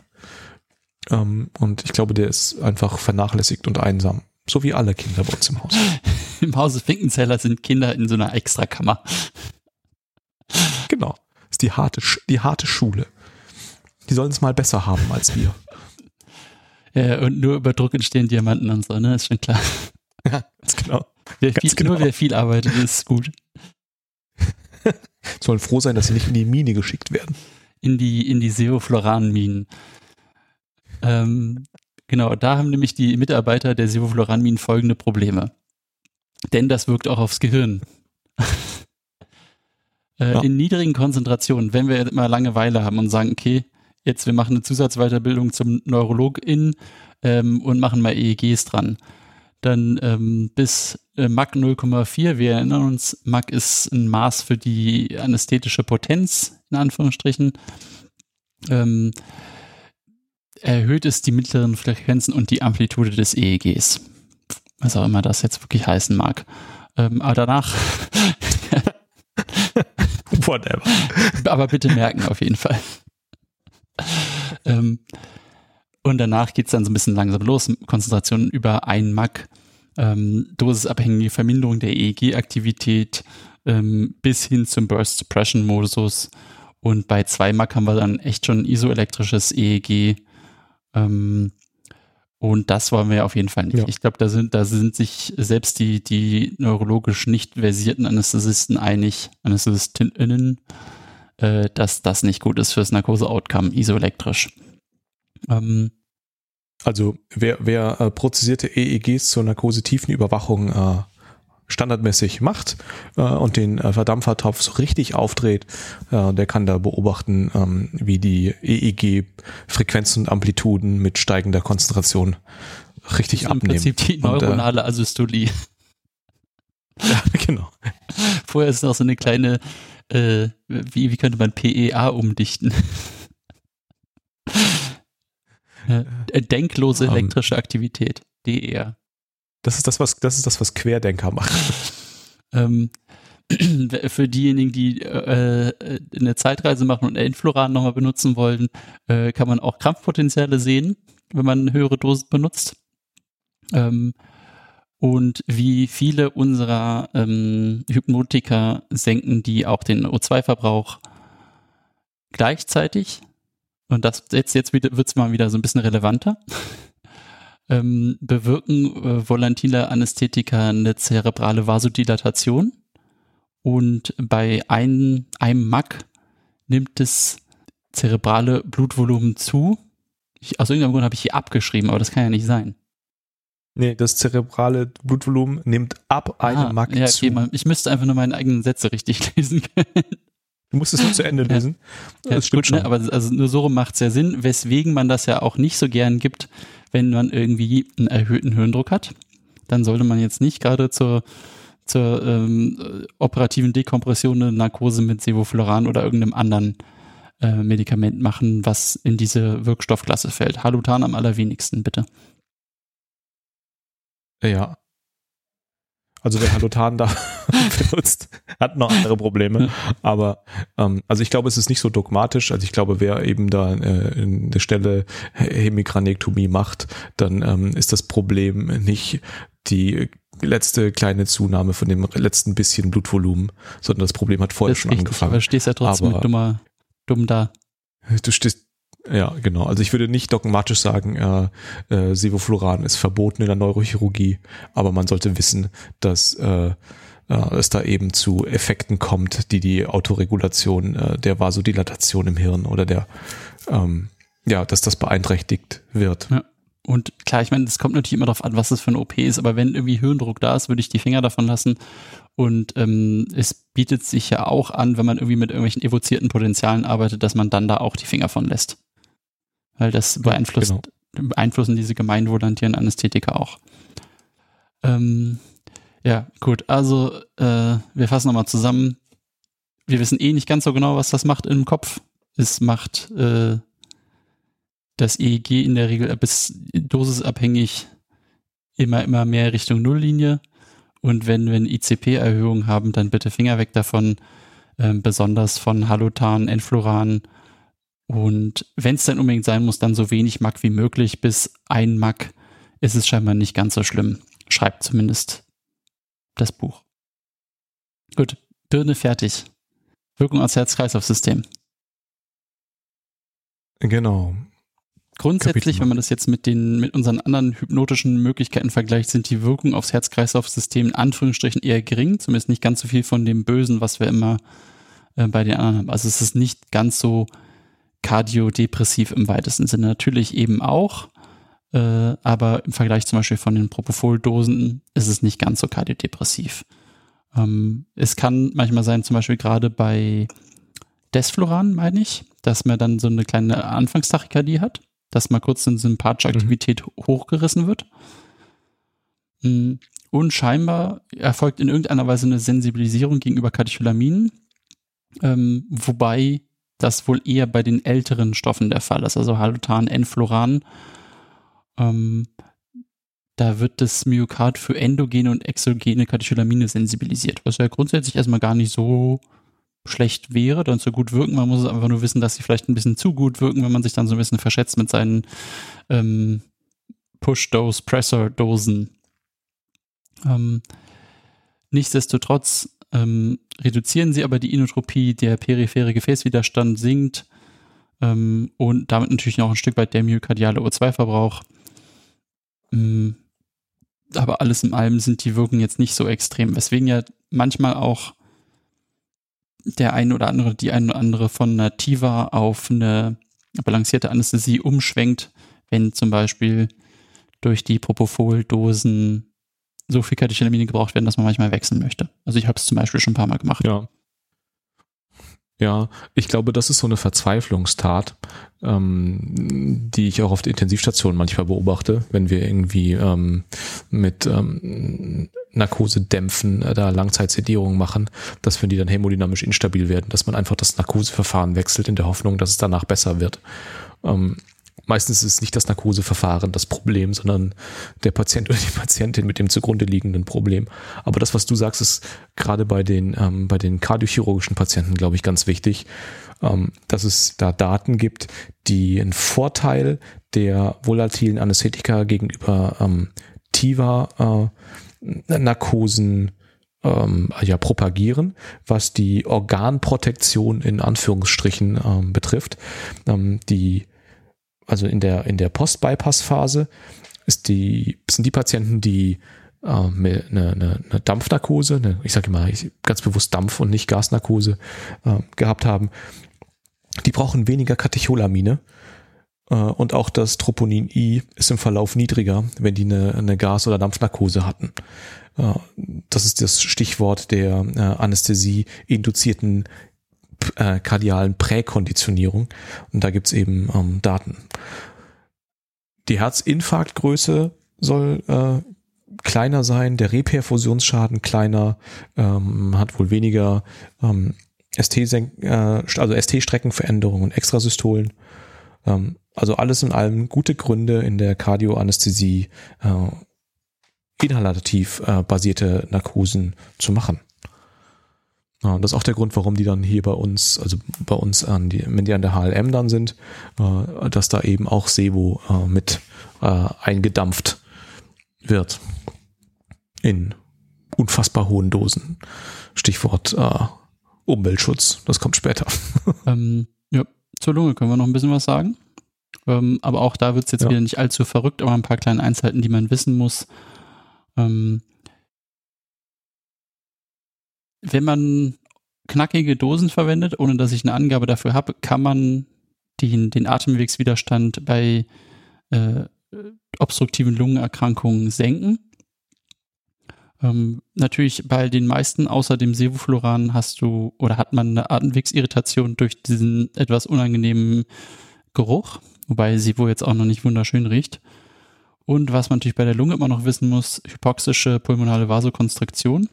Ähm, und ich glaube, der ist einfach vernachlässigt und einsam. So wie alle Kinder bei uns im Haus. Im Hause Finkenzeller sind Kinder in so einer Extrakammer. Genau. Das ist die harte, die harte Schule. Die sollen es mal besser haben als wir. Äh, und nur über Druck entstehen Diamanten und so, ne? Ist schon klar. Ja, ganz genau. Wer Ganz viel, genau. Nur wer viel arbeitet, ist gut. Sollen froh sein, dass sie nicht in die Mine geschickt werden. In die, in die Seofloran-Minen. Ähm, genau, da haben nämlich die Mitarbeiter der Seofloran-Minen folgende Probleme. Denn das wirkt auch aufs Gehirn. äh, Ja. In niedrigen Konzentrationen, wenn wir mal Langeweile haben und sagen, okay, jetzt wir machen eine Zusatzweiterbildung zum Neurologin ähm, und machen mal EEGs dran. Dann ähm, bis äh, Mach 0,4, wir erinnern uns, Mach ist ein Maß für die anästhetische Potenz, in Anführungsstrichen. Ähm, erhöht es die mittleren Frequenzen und die Amplitude des EEGs. Was auch immer das jetzt wirklich heißen mag. Ähm, aber danach, Whatever. aber bitte merken auf jeden Fall. ähm, und danach geht's dann so ein bisschen langsam los. Konzentration über ein Mach, ähm, dosisabhängige Verminderung der EEG-Aktivität ähm, bis hin zum Burst Suppression Modus. Und bei 2 Mach haben wir dann echt schon isoelektrisches EEG. Ähm, und das wollen wir auf jeden Fall nicht. Ja. Ich glaube, da sind, da sind sich selbst die, die neurologisch nicht versierten Anästhesisten einig, Anästhesistinnen, äh, dass das nicht gut ist fürs Narkose-Outcome, isoelektrisch. Ähm, Also wer, wer äh, prozessierte EEGs zur Narkose-Tiefenüberwachung äh, standardmäßig macht äh, und den äh, Verdampfertopf so richtig aufdreht, äh, der kann da beobachten, ähm, wie die EEG-Frequenzen und Amplituden mit steigender Konzentration richtig Im abnehmen. Prinzip die Und, äh, neuronale Asystolie. Ja, genau. Vorher ist noch so eine kleine, äh, wie, wie könnte man PEA umdichten? Äh, denklose Ähm. elektrische Aktivität, DER. Das ist das, was, das ist das, was Querdenker machen. Ähm, für diejenigen, die äh, äh, eine Zeitreise machen und Enfloran nochmal benutzen wollen, äh, kann man auch Krampfpotenziale sehen, wenn man höhere Dosis benutzt. Ähm, und wie viele unserer ähm, Hypnotika senken die auch den O2-Verbrauch gleichzeitig. Und das jetzt, jetzt wird es mal wieder so ein bisschen relevanter. ähm, bewirken äh, volatile Anästhetika eine zerebrale Vasodilatation. Und bei ein, einem Mack nimmt das zerebrale Blutvolumen zu. Ich, aus irgendeinem Grund habe ich hier abgeschrieben, aber das kann ja nicht sein. Nee, das zerebrale Blutvolumen nimmt ab einem Ah, Mark ja, zu. okay, man, ich müsste einfach nur meine eigenen Sätze richtig lesen können. Du musst es nur zu Ende lesen. Ja, das stimmt gut, ne? schon. aber also nur so macht es ja Sinn, weswegen man das ja auch nicht so gern gibt, wenn man irgendwie einen erhöhten Hirndruck hat. Dann sollte man jetzt nicht gerade zur, zur ähm, operativen Dekompression eine Narkose mit Sevofluran oder irgendeinem anderen äh, Medikament machen, was in diese Wirkstoffklasse fällt. Halutan am allerwenigsten, bitte. Ja. Also wer Halotan da benutzt, hat noch andere Probleme. Aber ähm, also ich glaube, es ist nicht so dogmatisch. Also ich glaube, wer eben da äh, in der Stelle Hemikranektomie macht, dann ähm, ist das Problem nicht die letzte kleine Zunahme von dem letzten bisschen Blutvolumen, sondern das Problem hat vorher Das schon angefangen. aber stehst ja trotzdem Aber- mit dummer, dumm da. Du stehst, Ja, genau. Also ich würde nicht dogmatisch sagen, äh, äh, Sevofluran ist verboten in der Neurochirurgie, aber man sollte wissen, dass äh, äh, es da eben zu Effekten kommt, die die Autoregulation äh, der Vasodilatation im Hirn oder der, ähm, ja, dass das beeinträchtigt wird. Ja. Und klar, ich meine, es kommt natürlich immer darauf an, was das für ein OP ist, aber wenn irgendwie Hirndruck da ist, würde ich die Finger davon lassen. Und ähm, es bietet sich ja auch an, wenn man irgendwie mit irgendwelchen evozierten Potenzialen arbeitet, dass man dann da auch die Finger von lässt. Weil das beeinflusst, genau. beeinflussen diese gemeinvolantierenden Anästhetika auch. Ähm, ja, gut, also äh, wir fassen nochmal zusammen. Wir wissen eh nicht ganz so genau, was das macht im Kopf. Es macht äh, das EEG in der Regel bis dosisabhängig immer, immer mehr Richtung Nulllinie. Und wenn wir eine ICP-Erhöhung haben, dann bitte Finger weg davon, äh, besonders von Halutan, Enfluran. Und wenn es dann unbedingt sein muss, dann so wenig Mack wie möglich. Bis ein Mack ist es scheinbar nicht ganz so schlimm. Schreibt zumindest das Buch. Gut, Birne fertig. Wirkung als Herz-Kreislauf-System. Genau. Grundsätzlich, wenn man das jetzt mit den, mit unseren anderen hypnotischen Möglichkeiten vergleicht, sind die Wirkungen aufs Herz-Kreislauf-System in Anführungsstrichen eher gering, zumindest nicht ganz so viel von dem Bösen, was wir immer äh, bei den anderen haben. Also es ist nicht ganz so kardiodepressiv im weitesten Sinne. Natürlich eben auch, äh, aber im Vergleich zum Beispiel von den Propofol-Dosen ist es nicht ganz so kardiodepressiv. Ähm, es kann manchmal sein, zum Beispiel gerade bei Desfloran, meine ich, dass man dann so eine kleine Anfangstachykardie hat, dass mal kurz eine sympathische mhm. Aktivität mhm. hochgerissen wird. Mm, und scheinbar erfolgt in irgendeiner Weise eine Sensibilisierung gegenüber Katecholaminen, ähm, wobei das wohl eher bei den älteren Stoffen der Fall ist, also Halutan, Enfloran ähm, da wird das Myokard für endogene und exogene Katecholamine sensibilisiert, was ja grundsätzlich erstmal gar nicht so schlecht wäre, dann so gut wirken. Man muss es einfach nur wissen, dass sie vielleicht ein bisschen zu gut wirken, wenn man sich dann so ein bisschen verschätzt mit seinen ähm, Push-Dose, Pressor-Dosen. Ähm, nichtsdestotrotz ähm, reduzieren sie aber die Inotropie, der periphere Gefäßwiderstand sinkt ähm, und damit natürlich noch ein Stück weit der myokardiale O2-Verbrauch. Mm, aber alles in allem sind die Wirkungen jetzt nicht so extrem, weswegen ja manchmal auch der eine oder andere, die eine oder andere von einer Tiva auf eine balancierte Anästhesie umschwenkt, wenn zum Beispiel durch die Propofol-Dosen so viel Katecholamine gebraucht werden, dass man manchmal wechseln möchte. Also ich habe es zum Beispiel schon ein paar Mal gemacht. Ja. Ja, ich glaube, das ist so eine Verzweiflungstat, ähm, die ich auch auf der Intensivstation manchmal beobachte, wenn wir irgendwie ähm, mit ähm, Narkosedämpfen äh, da Langzeitsedierung machen, dass wenn die dann hämodynamisch instabil werden, dass man einfach das Narkoseverfahren wechselt in der Hoffnung, dass es danach besser wird. Ähm, meistens ist nicht das Narkoseverfahren das Problem, sondern der Patient oder die Patientin mit dem zugrunde liegenden Problem. Aber das, was du sagst, ist gerade bei den, ähm, bei den kardiochirurgischen Patienten, glaube ich, ganz wichtig, ähm, dass es da Daten gibt, die einen Vorteil der volatilen Anästhetika gegenüber ähm, TIVA äh, Narkosen ähm, ja, propagieren, was die Organprotektion in Anführungsstrichen ähm, betrifft. Ähm, die also in der, in der Post-Bypass-Phase ist die, sind die Patienten, die äh, eine, eine, eine Dampfnarkose, eine, ich sage mal ganz bewusst Dampf- und nicht Gasnarkose äh, gehabt haben, die brauchen weniger Katecholamine. Äh, und auch das Troponin I ist im Verlauf niedriger, wenn die eine, eine Gas- oder Dampfnarkose hatten. Äh, das ist das Stichwort der äh, Anästhesie-induzierten äh, kardialen Präkonditionierung. Und da gibt's eben ähm, Daten. Die Herzinfarktgröße soll äh, kleiner sein, der Reperfusionsschaden kleiner, ähm, hat wohl weniger ähm, ST, äh, also ST-Streckenveränderungen und Extrasystolen. Ähm, also alles in allem gute Gründe in der Kardioanästhesie äh, inhalativ äh, basierte Narkosen zu machen. Ja, das ist auch der Grund, warum die dann hier bei uns, also bei uns an die, wenn die an der HLM dann sind, äh, dass da eben auch Sevo äh, mit äh, eingedampft wird. In unfassbar hohen Dosen. Stichwort äh, Umweltschutz, das kommt später. ähm, ja, zur Lunge können wir noch ein bisschen was sagen. Ähm, aber auch da wird es jetzt Ja. wieder nicht allzu verrückt, aber ein paar kleine Einzelheiten, die man wissen muss. Ähm, wenn man knackige Dosen verwendet, ohne dass ich eine Angabe dafür habe, kann man den, den Atemwegswiderstand bei äh, obstruktiven Lungenerkrankungen senken. Ähm, natürlich bei den meisten außer dem Sevofluran hast du oder hat man eine Atemwegsirritation durch diesen etwas unangenehmen Geruch, wobei Sevo jetzt auch noch nicht wunderschön riecht. Und was man natürlich bei der Lunge immer noch wissen muss, hypoxische pulmonale Vasokonstriktion.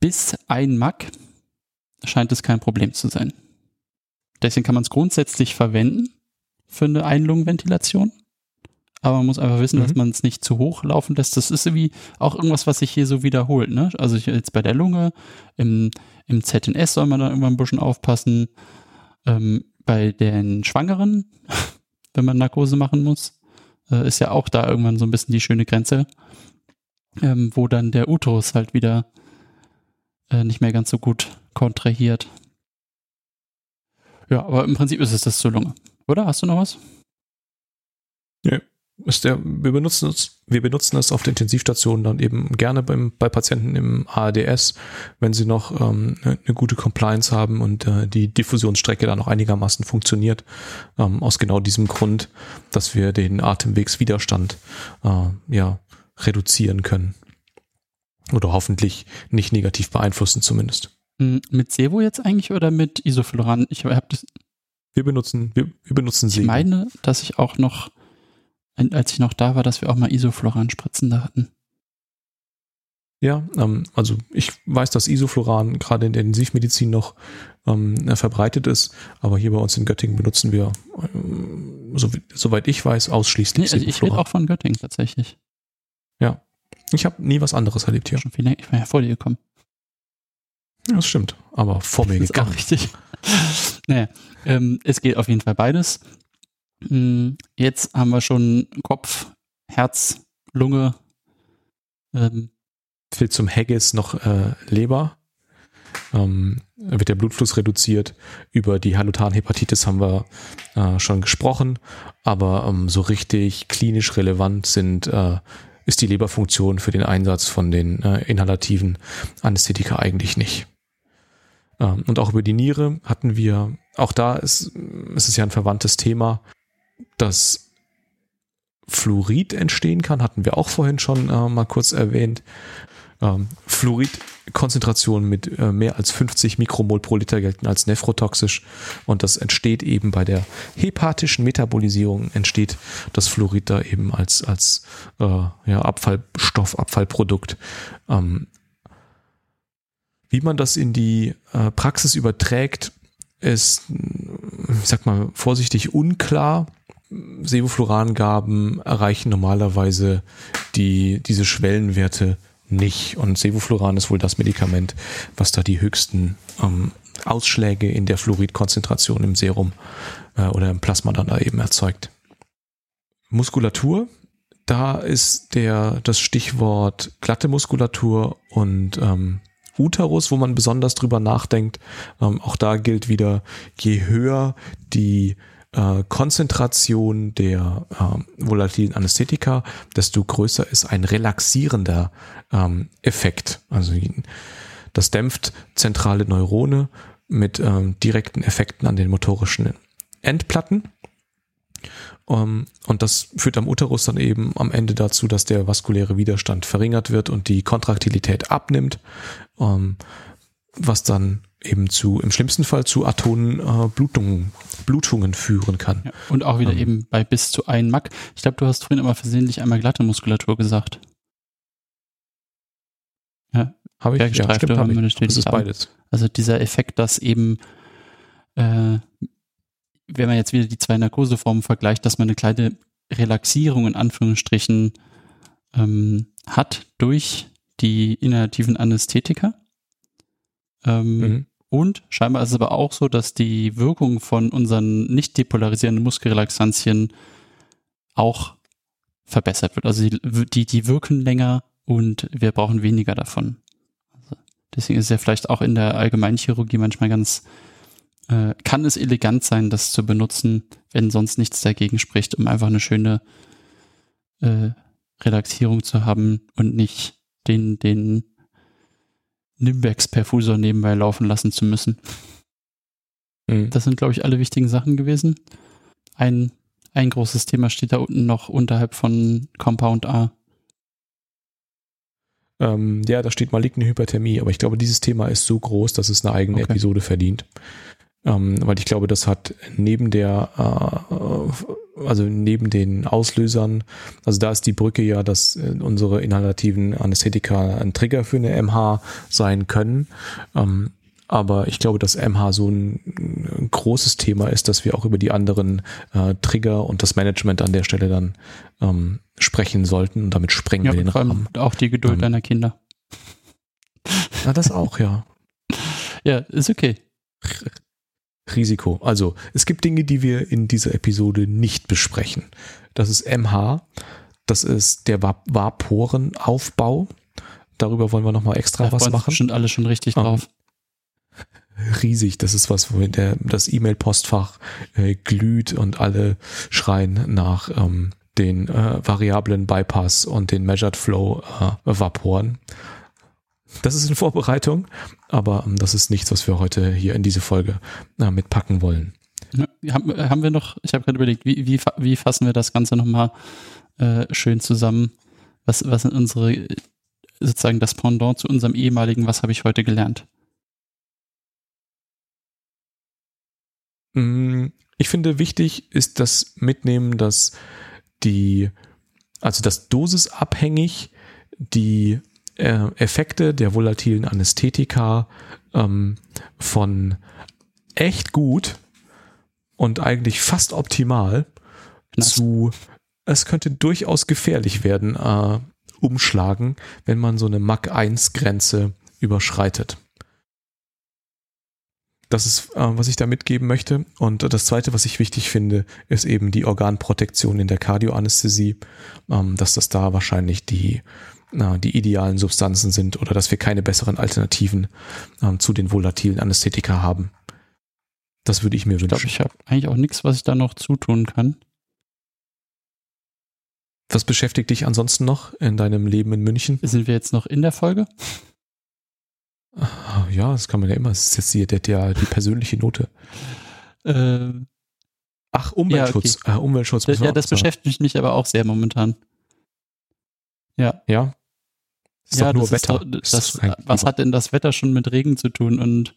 Bis ein Mack scheint es kein Problem zu sein. Deswegen kann man es grundsätzlich verwenden für eine Einlungenventilation. Aber man muss einfach wissen, Mhm. dass man es nicht zu hoch laufen lässt. Das ist irgendwie auch irgendwas, was sich hier so wiederholt. Ne? Also jetzt bei der Lunge, im, im ZNS soll man da irgendwann ein bisschen aufpassen. Ähm, bei den Schwangeren, wenn man Narkose machen muss, äh, ist ja auch da irgendwann so ein bisschen die schöne Grenze, ähm, wo dann der Uterus halt wieder äh, nicht mehr ganz so gut kontrahiert. Ja, aber im Prinzip ist es das zur Lunge. Oder? Hast du noch was? ist der, wir benutzen es, wir benutzen es auf der Intensivstation dann eben gerne beim, bei Patienten im ARDS, wenn sie noch ähm, eine, eine gute Compliance haben und äh, die Diffusionsstrecke dann noch einigermaßen funktioniert. Ähm, aus genau diesem Grund, dass wir den Atemwegswiderstand äh, ja reduzieren können. Oder hoffentlich nicht negativ beeinflussen zumindest. Hm, Mit Sevo jetzt eigentlich oder mit Isofluran? Ich habe das, Wir benutzen, wir, wir benutzen ich sie. meine, dass ich auch noch, als ich noch da war, dass wir auch mal Isofluran spritzen da hatten. Ja, ähm, also ich weiß, dass Isofluran gerade in der Intensivmedizin noch ähm, äh, verbreitet ist, aber hier bei uns in Göttingen benutzen wir, ähm, so, soweit ich weiß, Nee, ausschließlich also ich rede auch von Göttingen tatsächlich. Ich habe nie was anderes erlebt hier. Schon viel länger. Ich bin ja vor dir gekommen. Ja, das stimmt, aber vor mir ist auch gegangen. richtig. naja, ähm, es geht auf jeden Fall beides. Hm, Jetzt haben wir schon Kopf, Herz, Lunge. Ähm, Fehlt zum Haggis noch äh, Leber. Ähm, wird der Blutfluss reduziert. Über die Hallutanhepatitis haben wir äh, schon gesprochen, aber ähm, so richtig klinisch relevant sind äh, ist die Leberfunktion für den Einsatz von den äh, inhalativen Anästhetika eigentlich nicht. Ähm, und auch über die Niere hatten wir, auch da ist, ist es ja ein verwandtes Thema, dass Fluorid entstehen kann, hatten wir auch vorhin schon äh, mal kurz erwähnt. Ähm, Fluoridkonzentrationen mit äh, mehr als 50 Mikromol pro Liter gelten als nephrotoxisch und das entsteht eben bei der hepatischen Metabolisierung entsteht das Fluorid da eben als, als äh, ja, Abfallstoff, Abfallprodukt. Ähm, wie man das in die äh, Praxis überträgt, ist, ich sag mal, vorsichtig unklar. Sevoflurangaben erreichen normalerweise die, diese Schwellenwerte nicht. Und Sevofluran ist wohl das Medikament, was da die höchsten ähm, Ausschläge in der Fluoridkonzentration im Serum äh, oder im Plasma dann da eben erzeugt. Muskulatur, da ist der, das Stichwort glatte Muskulatur und ähm, Uterus, wo man besonders drüber nachdenkt. Ähm, auch da gilt wieder, je höher die äh, Konzentration der äh, volatilen Anästhetika, desto größer ist ein relaxierender ähm, Effekt. Also das dämpft zentrale Neurone mit ähm, direkten Effekten an den motorischen Endplatten. Um, und das führt am Uterus dann eben am Ende dazu, dass der vaskuläre Widerstand verringert wird und die Kontraktilität abnimmt, um, was dann eben zu, im schlimmsten Fall zu atonen äh, Blutungen, Blutungen führen kann. ja. Und auch wieder Ähm. eben bei bis zu 1 Mack. Ich glaube, du hast vorhin immer versehentlich einmal glatte Muskulatur gesagt. Habe ich? Ja, stimmt, wir ich. Das ist beides. Also dieser Effekt, dass eben, äh, wenn man jetzt wieder die zwei Narkoseformen vergleicht, dass man eine kleine Relaxierung in Anführungsstrichen ähm, hat durch die inhalativen Anästhetika. Ähm, Mhm. Und scheinbar ist es aber auch so, dass die Wirkung von unseren nicht depolarisierenden Muskelrelaxantien auch verbessert wird. Also die, die, die wirken länger und wir brauchen weniger davon. Also deswegen ist es ja vielleicht auch in der Allgemeinchirurgie manchmal ganz äh, kann es elegant sein, das zu benutzen, wenn sonst nichts dagegen spricht, um einfach eine schöne äh, Relaxierung zu haben und nicht den, den Nimbex-Perfusor nebenbei laufen lassen zu müssen. Mhm. Das sind, glaube ich, alle wichtigen Sachen gewesen. Ein, ein großes Thema steht da unten noch unterhalb von Compound A. Ähm, ja, da steht maligne Hyperthermie, aber ich glaube, dieses Thema ist so groß, dass es eine eigene Okay. Episode verdient. Ähm, weil ich glaube, das hat neben der, äh, also neben den Auslösern, also da ist die Brücke ja, dass äh, unsere inhalativen Anästhetika ein Trigger für eine MH sein können. Ähm, aber ich glaube, dass MH so ein, großes Thema ist, dass wir auch über die anderen äh, Trigger und das Management an der Stelle dann ähm, sprechen sollten. Und damit sprengen Ja, wir den Rahmen. auch die Geduld Ähm, deiner Kinder. Na, das auch, ja. Ja, ist okay. Risiko. Also, es gibt Dinge, die wir in dieser Episode nicht besprechen. Das ist MH, das ist der Va- Vaporenaufbau. Darüber wollen wir nochmal extra Da was machen. bestimmt alle schon richtig Ah. drauf. Riesig, das ist was, wo der, das E-Mail-Postfach äh, glüht und alle schreien nach ähm, den äh, variablen Bypass und den Measured Flow äh, Vaporen. Das ist in Vorbereitung, aber ähm, das ist nichts, was wir heute hier in diese Folge äh, mitpacken wollen. Haben, haben wir noch, ich habe gerade überlegt, wie, wie, wie fassen wir das Ganze nochmal äh, schön zusammen? Was, was sind unsere, äh, sozusagen das Pendant zu unserem ehemaligen, was habe ich heute gelernt? Mm, Ich finde wichtig ist das Mitnehmen, dass die, also das dosisabhängig die äh, Effekte der volatilen Anästhetika ähm, von echt gut und eigentlich fast optimal Knapp. zu, es könnte durchaus gefährlich werden, äh, umschlagen, wenn man so eine Mach 1 Grenze überschreitet. Das ist, äh, was ich da mitgeben möchte. Und das Zweite, was ich wichtig finde, ist eben die Organprotektion in der Kardioanästhesie, ähm, dass das da wahrscheinlich die, na, die idealen Substanzen sind oder dass wir keine besseren Alternativen ähm, zu den volatilen Anästhetika haben. Das würde ich mir Ich wünschen. ich habe eigentlich auch nichts, was ich da noch zutun kann. Was beschäftigt dich ansonsten noch in deinem Leben in München? Sind wir jetzt noch in der Folge? Ah, Ja, das kann man ja immer. Das ist jetzt die, der, der, die persönliche Note. Äh, Ach, Umweltschutz. äh, Umweltschutz. müssen wir ja, das beschäftigt mich aber auch sehr momentan. Ja, Ja. Ist ja doch nur das Wetter. Doch, das, was hat denn das Wetter schon mit Regen zu tun? Und,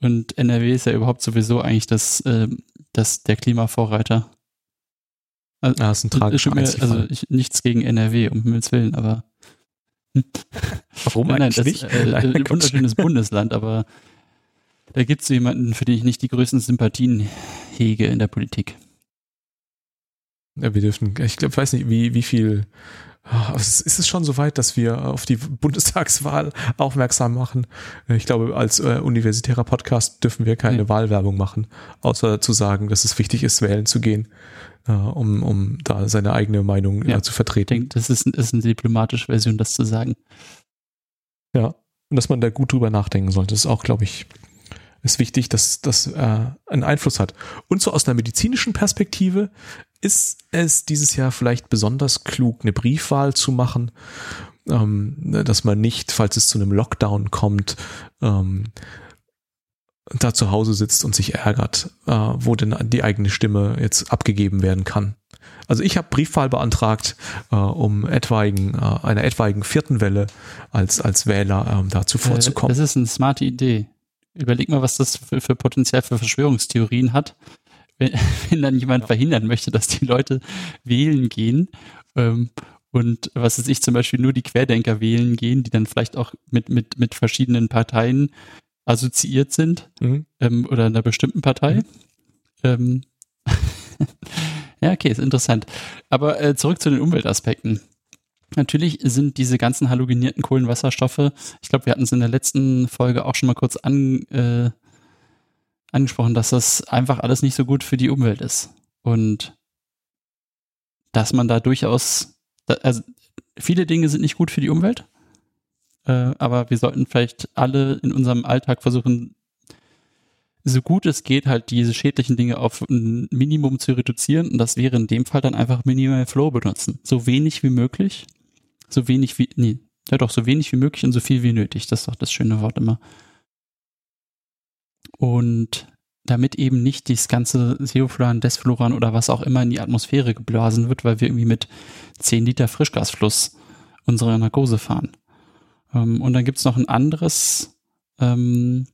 und NRW ist ja überhaupt sowieso eigentlich das, ähm, das der Klimavorreiter. Ah, das ist ein tragischer mir, also ich, nichts gegen NRW, um Himmels Willen, aber Warum nein, nein, eigentlich das nicht? äh, Nein, ein wunderschönes Bundesland, aber da gibt es jemanden, für den ich nicht die größten Sympathien hege in der Politik. Ja, wir dürfen, ich glaube, weiß nicht, wie, wie viel. Es- Ist es schon so weit, dass wir auf die Bundestagswahl aufmerksam machen? Ich glaube, als äh, universitärer Podcast dürfen wir keine Nee. Wahlwerbung machen, außer zu sagen, dass es wichtig ist, wählen zu gehen, äh, um, um da seine eigene Meinung Ja. äh, zu Ich vertreten. denke, das ist, ist eine diplomatische Version, das zu sagen. Ja. Und dass man da gut drüber nachdenken sollte, ist auch, glaube ich, ist wichtig, dass das äh, einen Einfluss hat. Und so aus einer medizinischen Perspektive ist es dieses Jahr vielleicht besonders klug, eine Briefwahl zu machen, ähm, dass man nicht, falls es zu einem Lockdown kommt, ähm, da zu Hause sitzt und sich ärgert, äh, wo denn die eigene Stimme jetzt abgegeben werden kann. Also ich habe Briefwahl beantragt, äh, um etwaigen, äh, einer etwaigen vierten Welle als, als Wähler ähm, dazu Äh, vorzukommen. Das ist eine smarte Idee. Überleg mal, was das für, für Potenzial für Verschwörungstheorien hat, wenn, wenn dann jemand verhindern möchte, dass die Leute wählen gehen. Ähm, und was weiß ich, zum Beispiel nur die Querdenker wählen gehen, die dann vielleicht auch mit, mit, mit verschiedenen Parteien assoziiert sind Mhm. ähm, oder einer bestimmten Partei. Ähm, ja, okay, ist interessant. Aber äh, zurück zu den Umweltaspekten. Natürlich sind diese ganzen halogenierten Kohlenwasserstoffe, ich glaube, wir hatten es in der letzten Folge auch schon mal kurz an, äh, angesprochen, dass das einfach alles nicht so gut für die Umwelt ist. Und dass man da durchaus, also viele Dinge sind nicht gut für die Umwelt, äh, aber wir sollten vielleicht alle in unserem Alltag versuchen, so gut es geht, halt diese schädlichen Dinge auf ein Minimum zu reduzieren. Und das wäre in dem Fall dann einfach Minimal Flow benutzen. So wenig wie möglich. So wenig wie, nee, ja doch, so wenig wie möglich und so viel wie nötig. Das ist doch das schöne Wort immer. Und damit eben nicht das ganze Seofluran, Desfluran oder was auch immer in die Atmosphäre geblasen wird, weil wir irgendwie mit 10 Liter Frischgasfluss unsere Narkose fahren. Ähm, und dann gibt's noch ein anderes, ähm,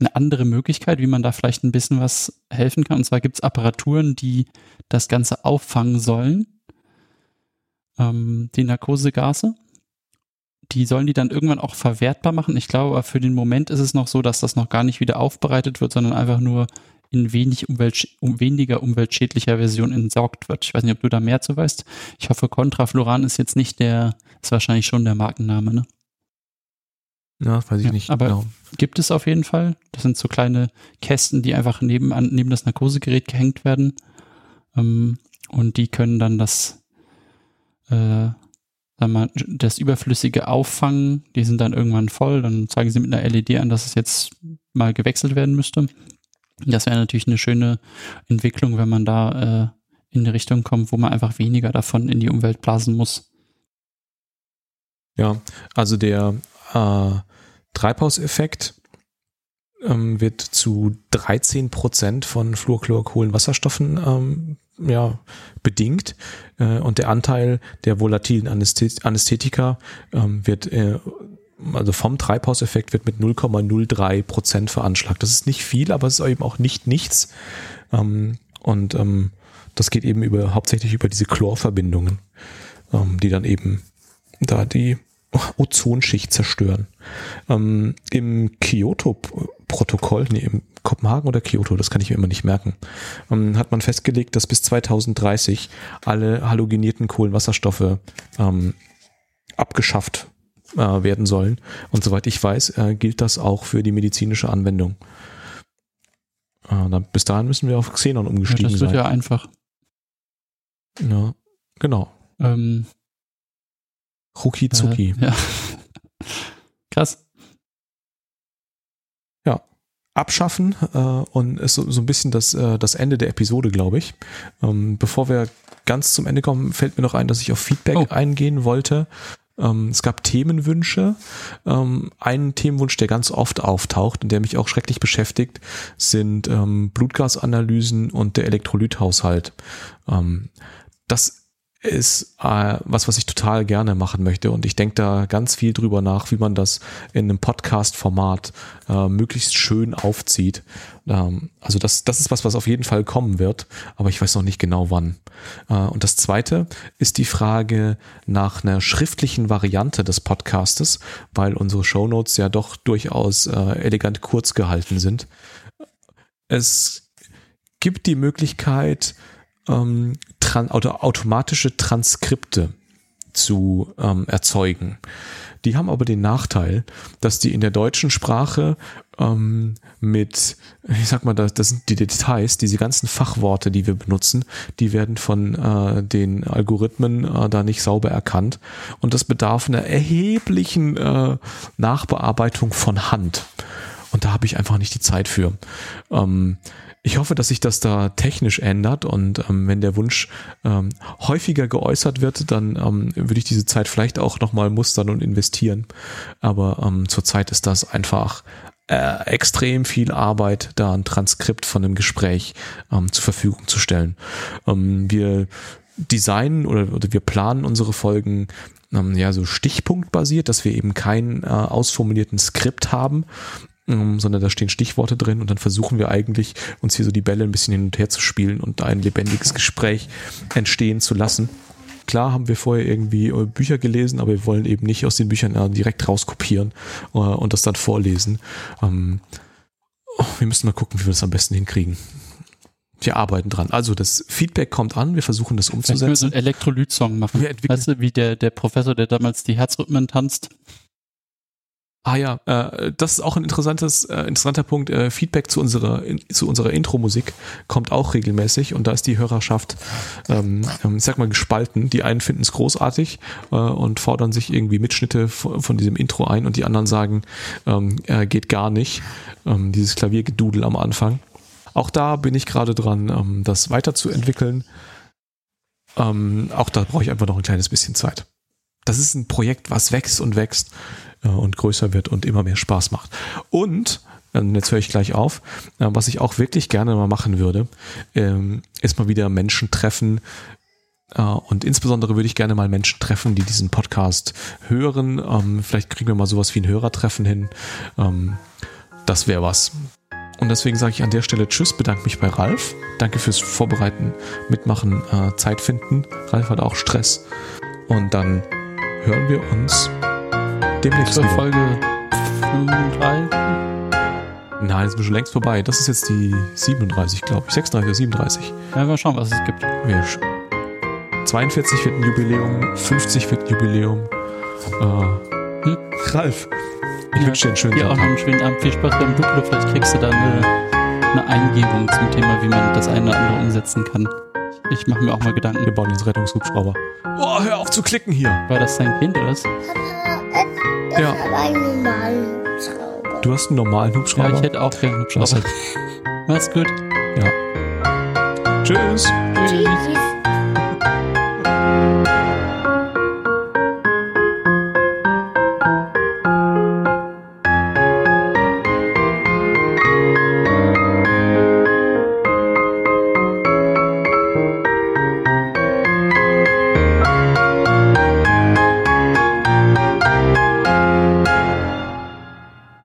eine andere Möglichkeit, wie man da vielleicht ein bisschen was helfen kann. Und zwar gibt's Apparaturen, die das Ganze auffangen sollen, ähm, die Narkosegase die sollen die dann irgendwann auch verwertbar machen. Ich glaube, aber für den Moment ist es noch so, dass das noch gar nicht wieder aufbereitet wird, sondern einfach nur in wenig Umwelt, um weniger umweltschädlicher Version entsorgt wird. Ich weiß nicht, ob du da mehr zu weißt. Ich hoffe, Contrafloran ist jetzt nicht der, ist wahrscheinlich schon der Markenname, ne? Ja, weiß ich ja, nicht. Aber genau. gibt es auf jeden Fall. Das sind so kleine Kästen, die einfach neben, neben das Narkosegerät gehängt werden. Ähm, und die können dann das äh, sagen wir, das überflüssige Auffangen, die sind dann irgendwann voll, dann zeigen sie mit einer LED an, dass es jetzt mal gewechselt werden müsste. Das wäre natürlich eine schöne Entwicklung, wenn man da äh, in eine Richtung kommt, wo man einfach weniger davon in die Umwelt blasen muss. Ja, also der äh, Treibhauseffekt ähm, wird zu 13 Prozent von Fluorchlorkohlenwasserstoffen ähm, ja, bedingt. Äh, und der Anteil der volatilen Anästhet Anästhetika ähm, wird äh, also vom Treibhauseffekt wird mit 0,03 Prozent veranschlagt. Das ist nicht viel, aber es ist eben auch nicht nichts. Ähm, und ähm, das geht eben über hauptsächlich über diese Chlorverbindungen, ähm, die dann eben da die Ozonschicht zerstören. Ähm, Im Kyoto-Protokoll, nee, im Kopenhagen oder Kyoto, das kann ich mir immer nicht merken, ähm, hat man festgelegt, dass bis 2030 alle halogenierten Kohlenwasserstoffe ähm, abgeschafft äh, werden sollen. Und soweit ich weiß, äh, gilt das auch für die medizinische Anwendung. Äh, dann, bis dahin müssen wir auf Xenon umgestiegen sein. Ja, das wird sein. ja einfach. Ja, genau. Ähm, Ruki Zuki. Äh, ja. Krass. Ja. Abschaffen äh, und ist so, so ein bisschen das, äh, das Ende der Episode, glaube ich. Ähm, bevor wir ganz zum Ende kommen, fällt mir noch ein, dass ich auf Feedback oh. eingehen wollte. Ähm, es gab Themenwünsche. Ähm, ein Themenwunsch, der ganz oft auftaucht und der mich auch schrecklich beschäftigt, sind ähm, Blutgasanalysen und der Elektrolythaushalt. Ähm, das ist äh, was, was ich total gerne machen möchte. Und ich denke da ganz viel drüber nach, wie man das in einem Podcast-Format äh, möglichst schön aufzieht. Ähm, also das, das ist was, was auf jeden Fall kommen wird, aber ich weiß noch nicht genau wann. Äh, und das zweite ist die Frage nach einer schriftlichen Variante des Podcastes, weil unsere Shownotes ja doch durchaus äh, elegant kurz gehalten sind. Es gibt die Möglichkeit, ähm, oder automatische Transkripte zu ähm, erzeugen. Die haben aber den Nachteil, dass die in der deutschen Sprache ähm, mit, ich sag mal, das, das sind die Details, diese ganzen Fachworte, die wir benutzen, die werden von äh, den Algorithmen äh, da nicht sauber erkannt. Und das bedarf einer erheblichen äh, Nachbearbeitung von Hand. Und da habe ich einfach nicht die Zeit für. Ähm, ich hoffe, dass sich das da technisch ändert und ähm, wenn der Wunsch ähm, häufiger geäußert wird, dann ähm, würde ich diese Zeit vielleicht auch nochmal mustern und investieren. Aber ähm, zurzeit ist das einfach äh, extrem viel Arbeit, da ein Transkript von einem Gespräch ähm, zur Verfügung zu stellen. Ähm, wir designen oder, oder wir planen unsere Folgen ähm, ja so stichpunktbasiert, dass wir eben keinen äh, ausformulierten Skript haben, ähm, sondern da stehen Stichworte drin und dann versuchen wir eigentlich, uns hier so die Bälle ein bisschen hin und her zu spielen und ein lebendiges Gespräch entstehen zu lassen. Klar haben wir vorher irgendwie äh, Bücher gelesen, aber wir wollen eben nicht aus den Büchern äh, direkt rauskopieren äh, und das dann vorlesen. Ähm, oh, wir müssen mal gucken, wie wir das am besten hinkriegen. Wir arbeiten dran. Also das Feedback kommt an, wir versuchen das umzusetzen. Wir so einen Elektrolyt-Song machen. Weißt du, wie der, der Professor, der damals die Herzrhythmen tanzt? Ah ja, äh, das ist auch ein interessantes, äh, interessanter Punkt. Äh, Feedback zu unserer, in, zu unserer Intro-Musik kommt auch regelmäßig und da ist die Hörerschaft, ähm, ähm, ich sag mal, gespalten. Die einen finden es großartig äh, und fordern sich irgendwie Mitschnitte von, von diesem Intro ein und die anderen sagen, ähm, äh, geht gar nicht. Ähm, dieses Klaviergedudel am Anfang. Auch da bin ich gerade dran, ähm, das weiterzuentwickeln. Ähm, auch da brauche ich einfach noch ein kleines bisschen Zeit. Das ist ein Projekt, was wächst und wächst und größer wird und immer mehr Spaß macht. Und, äh, jetzt höre ich gleich auf, äh, was ich auch wirklich gerne mal machen würde, ähm, ist mal wieder Menschen treffen, äh, und insbesondere würde ich gerne mal Menschen treffen, die diesen Podcast hören. Ähm, vielleicht kriegen wir mal sowas wie ein Hörertreffen hin. Ähm, das wäre was. Und deswegen sage ich an der Stelle Tschüss, bedanke mich bei Ralf. Danke fürs Vorbereiten, Mitmachen, äh, Zeit finden. Ralf hat auch Stress. Und dann hören wir uns demnächst Zur. Folge 35. Nein, das ist schon längst vorbei. Das ist jetzt die 37, glaube ich. 36 oder 37. Ja, mal schauen, was es gibt. Wir sch- 42 wird ein Jubiläum, 50 wird ein Jubiläum. Äh, Hm? Ralf, ich Ja, wünsche dir einen schönen Dir auch Tag. noch einen schönen Abend. Viel Spaß beim Duplo. Vielleicht kriegst du da eine, eine Eingebung zum Thema, wie man das eine oder andere umsetzen kann. Ich mache mir auch mal Wir Gedanken. bauen jetzt Rettungshubschrauber. Oh, hör auf zu klicken hier. War das dein Kind oder was? Ich Ja. habe einen normalen Hubschrauber. Du hast einen normalen Ja, Hubschrauber. ich hätte auch gerne einen Hubschrauber. Mach's gut. Tschüss. Tschüss.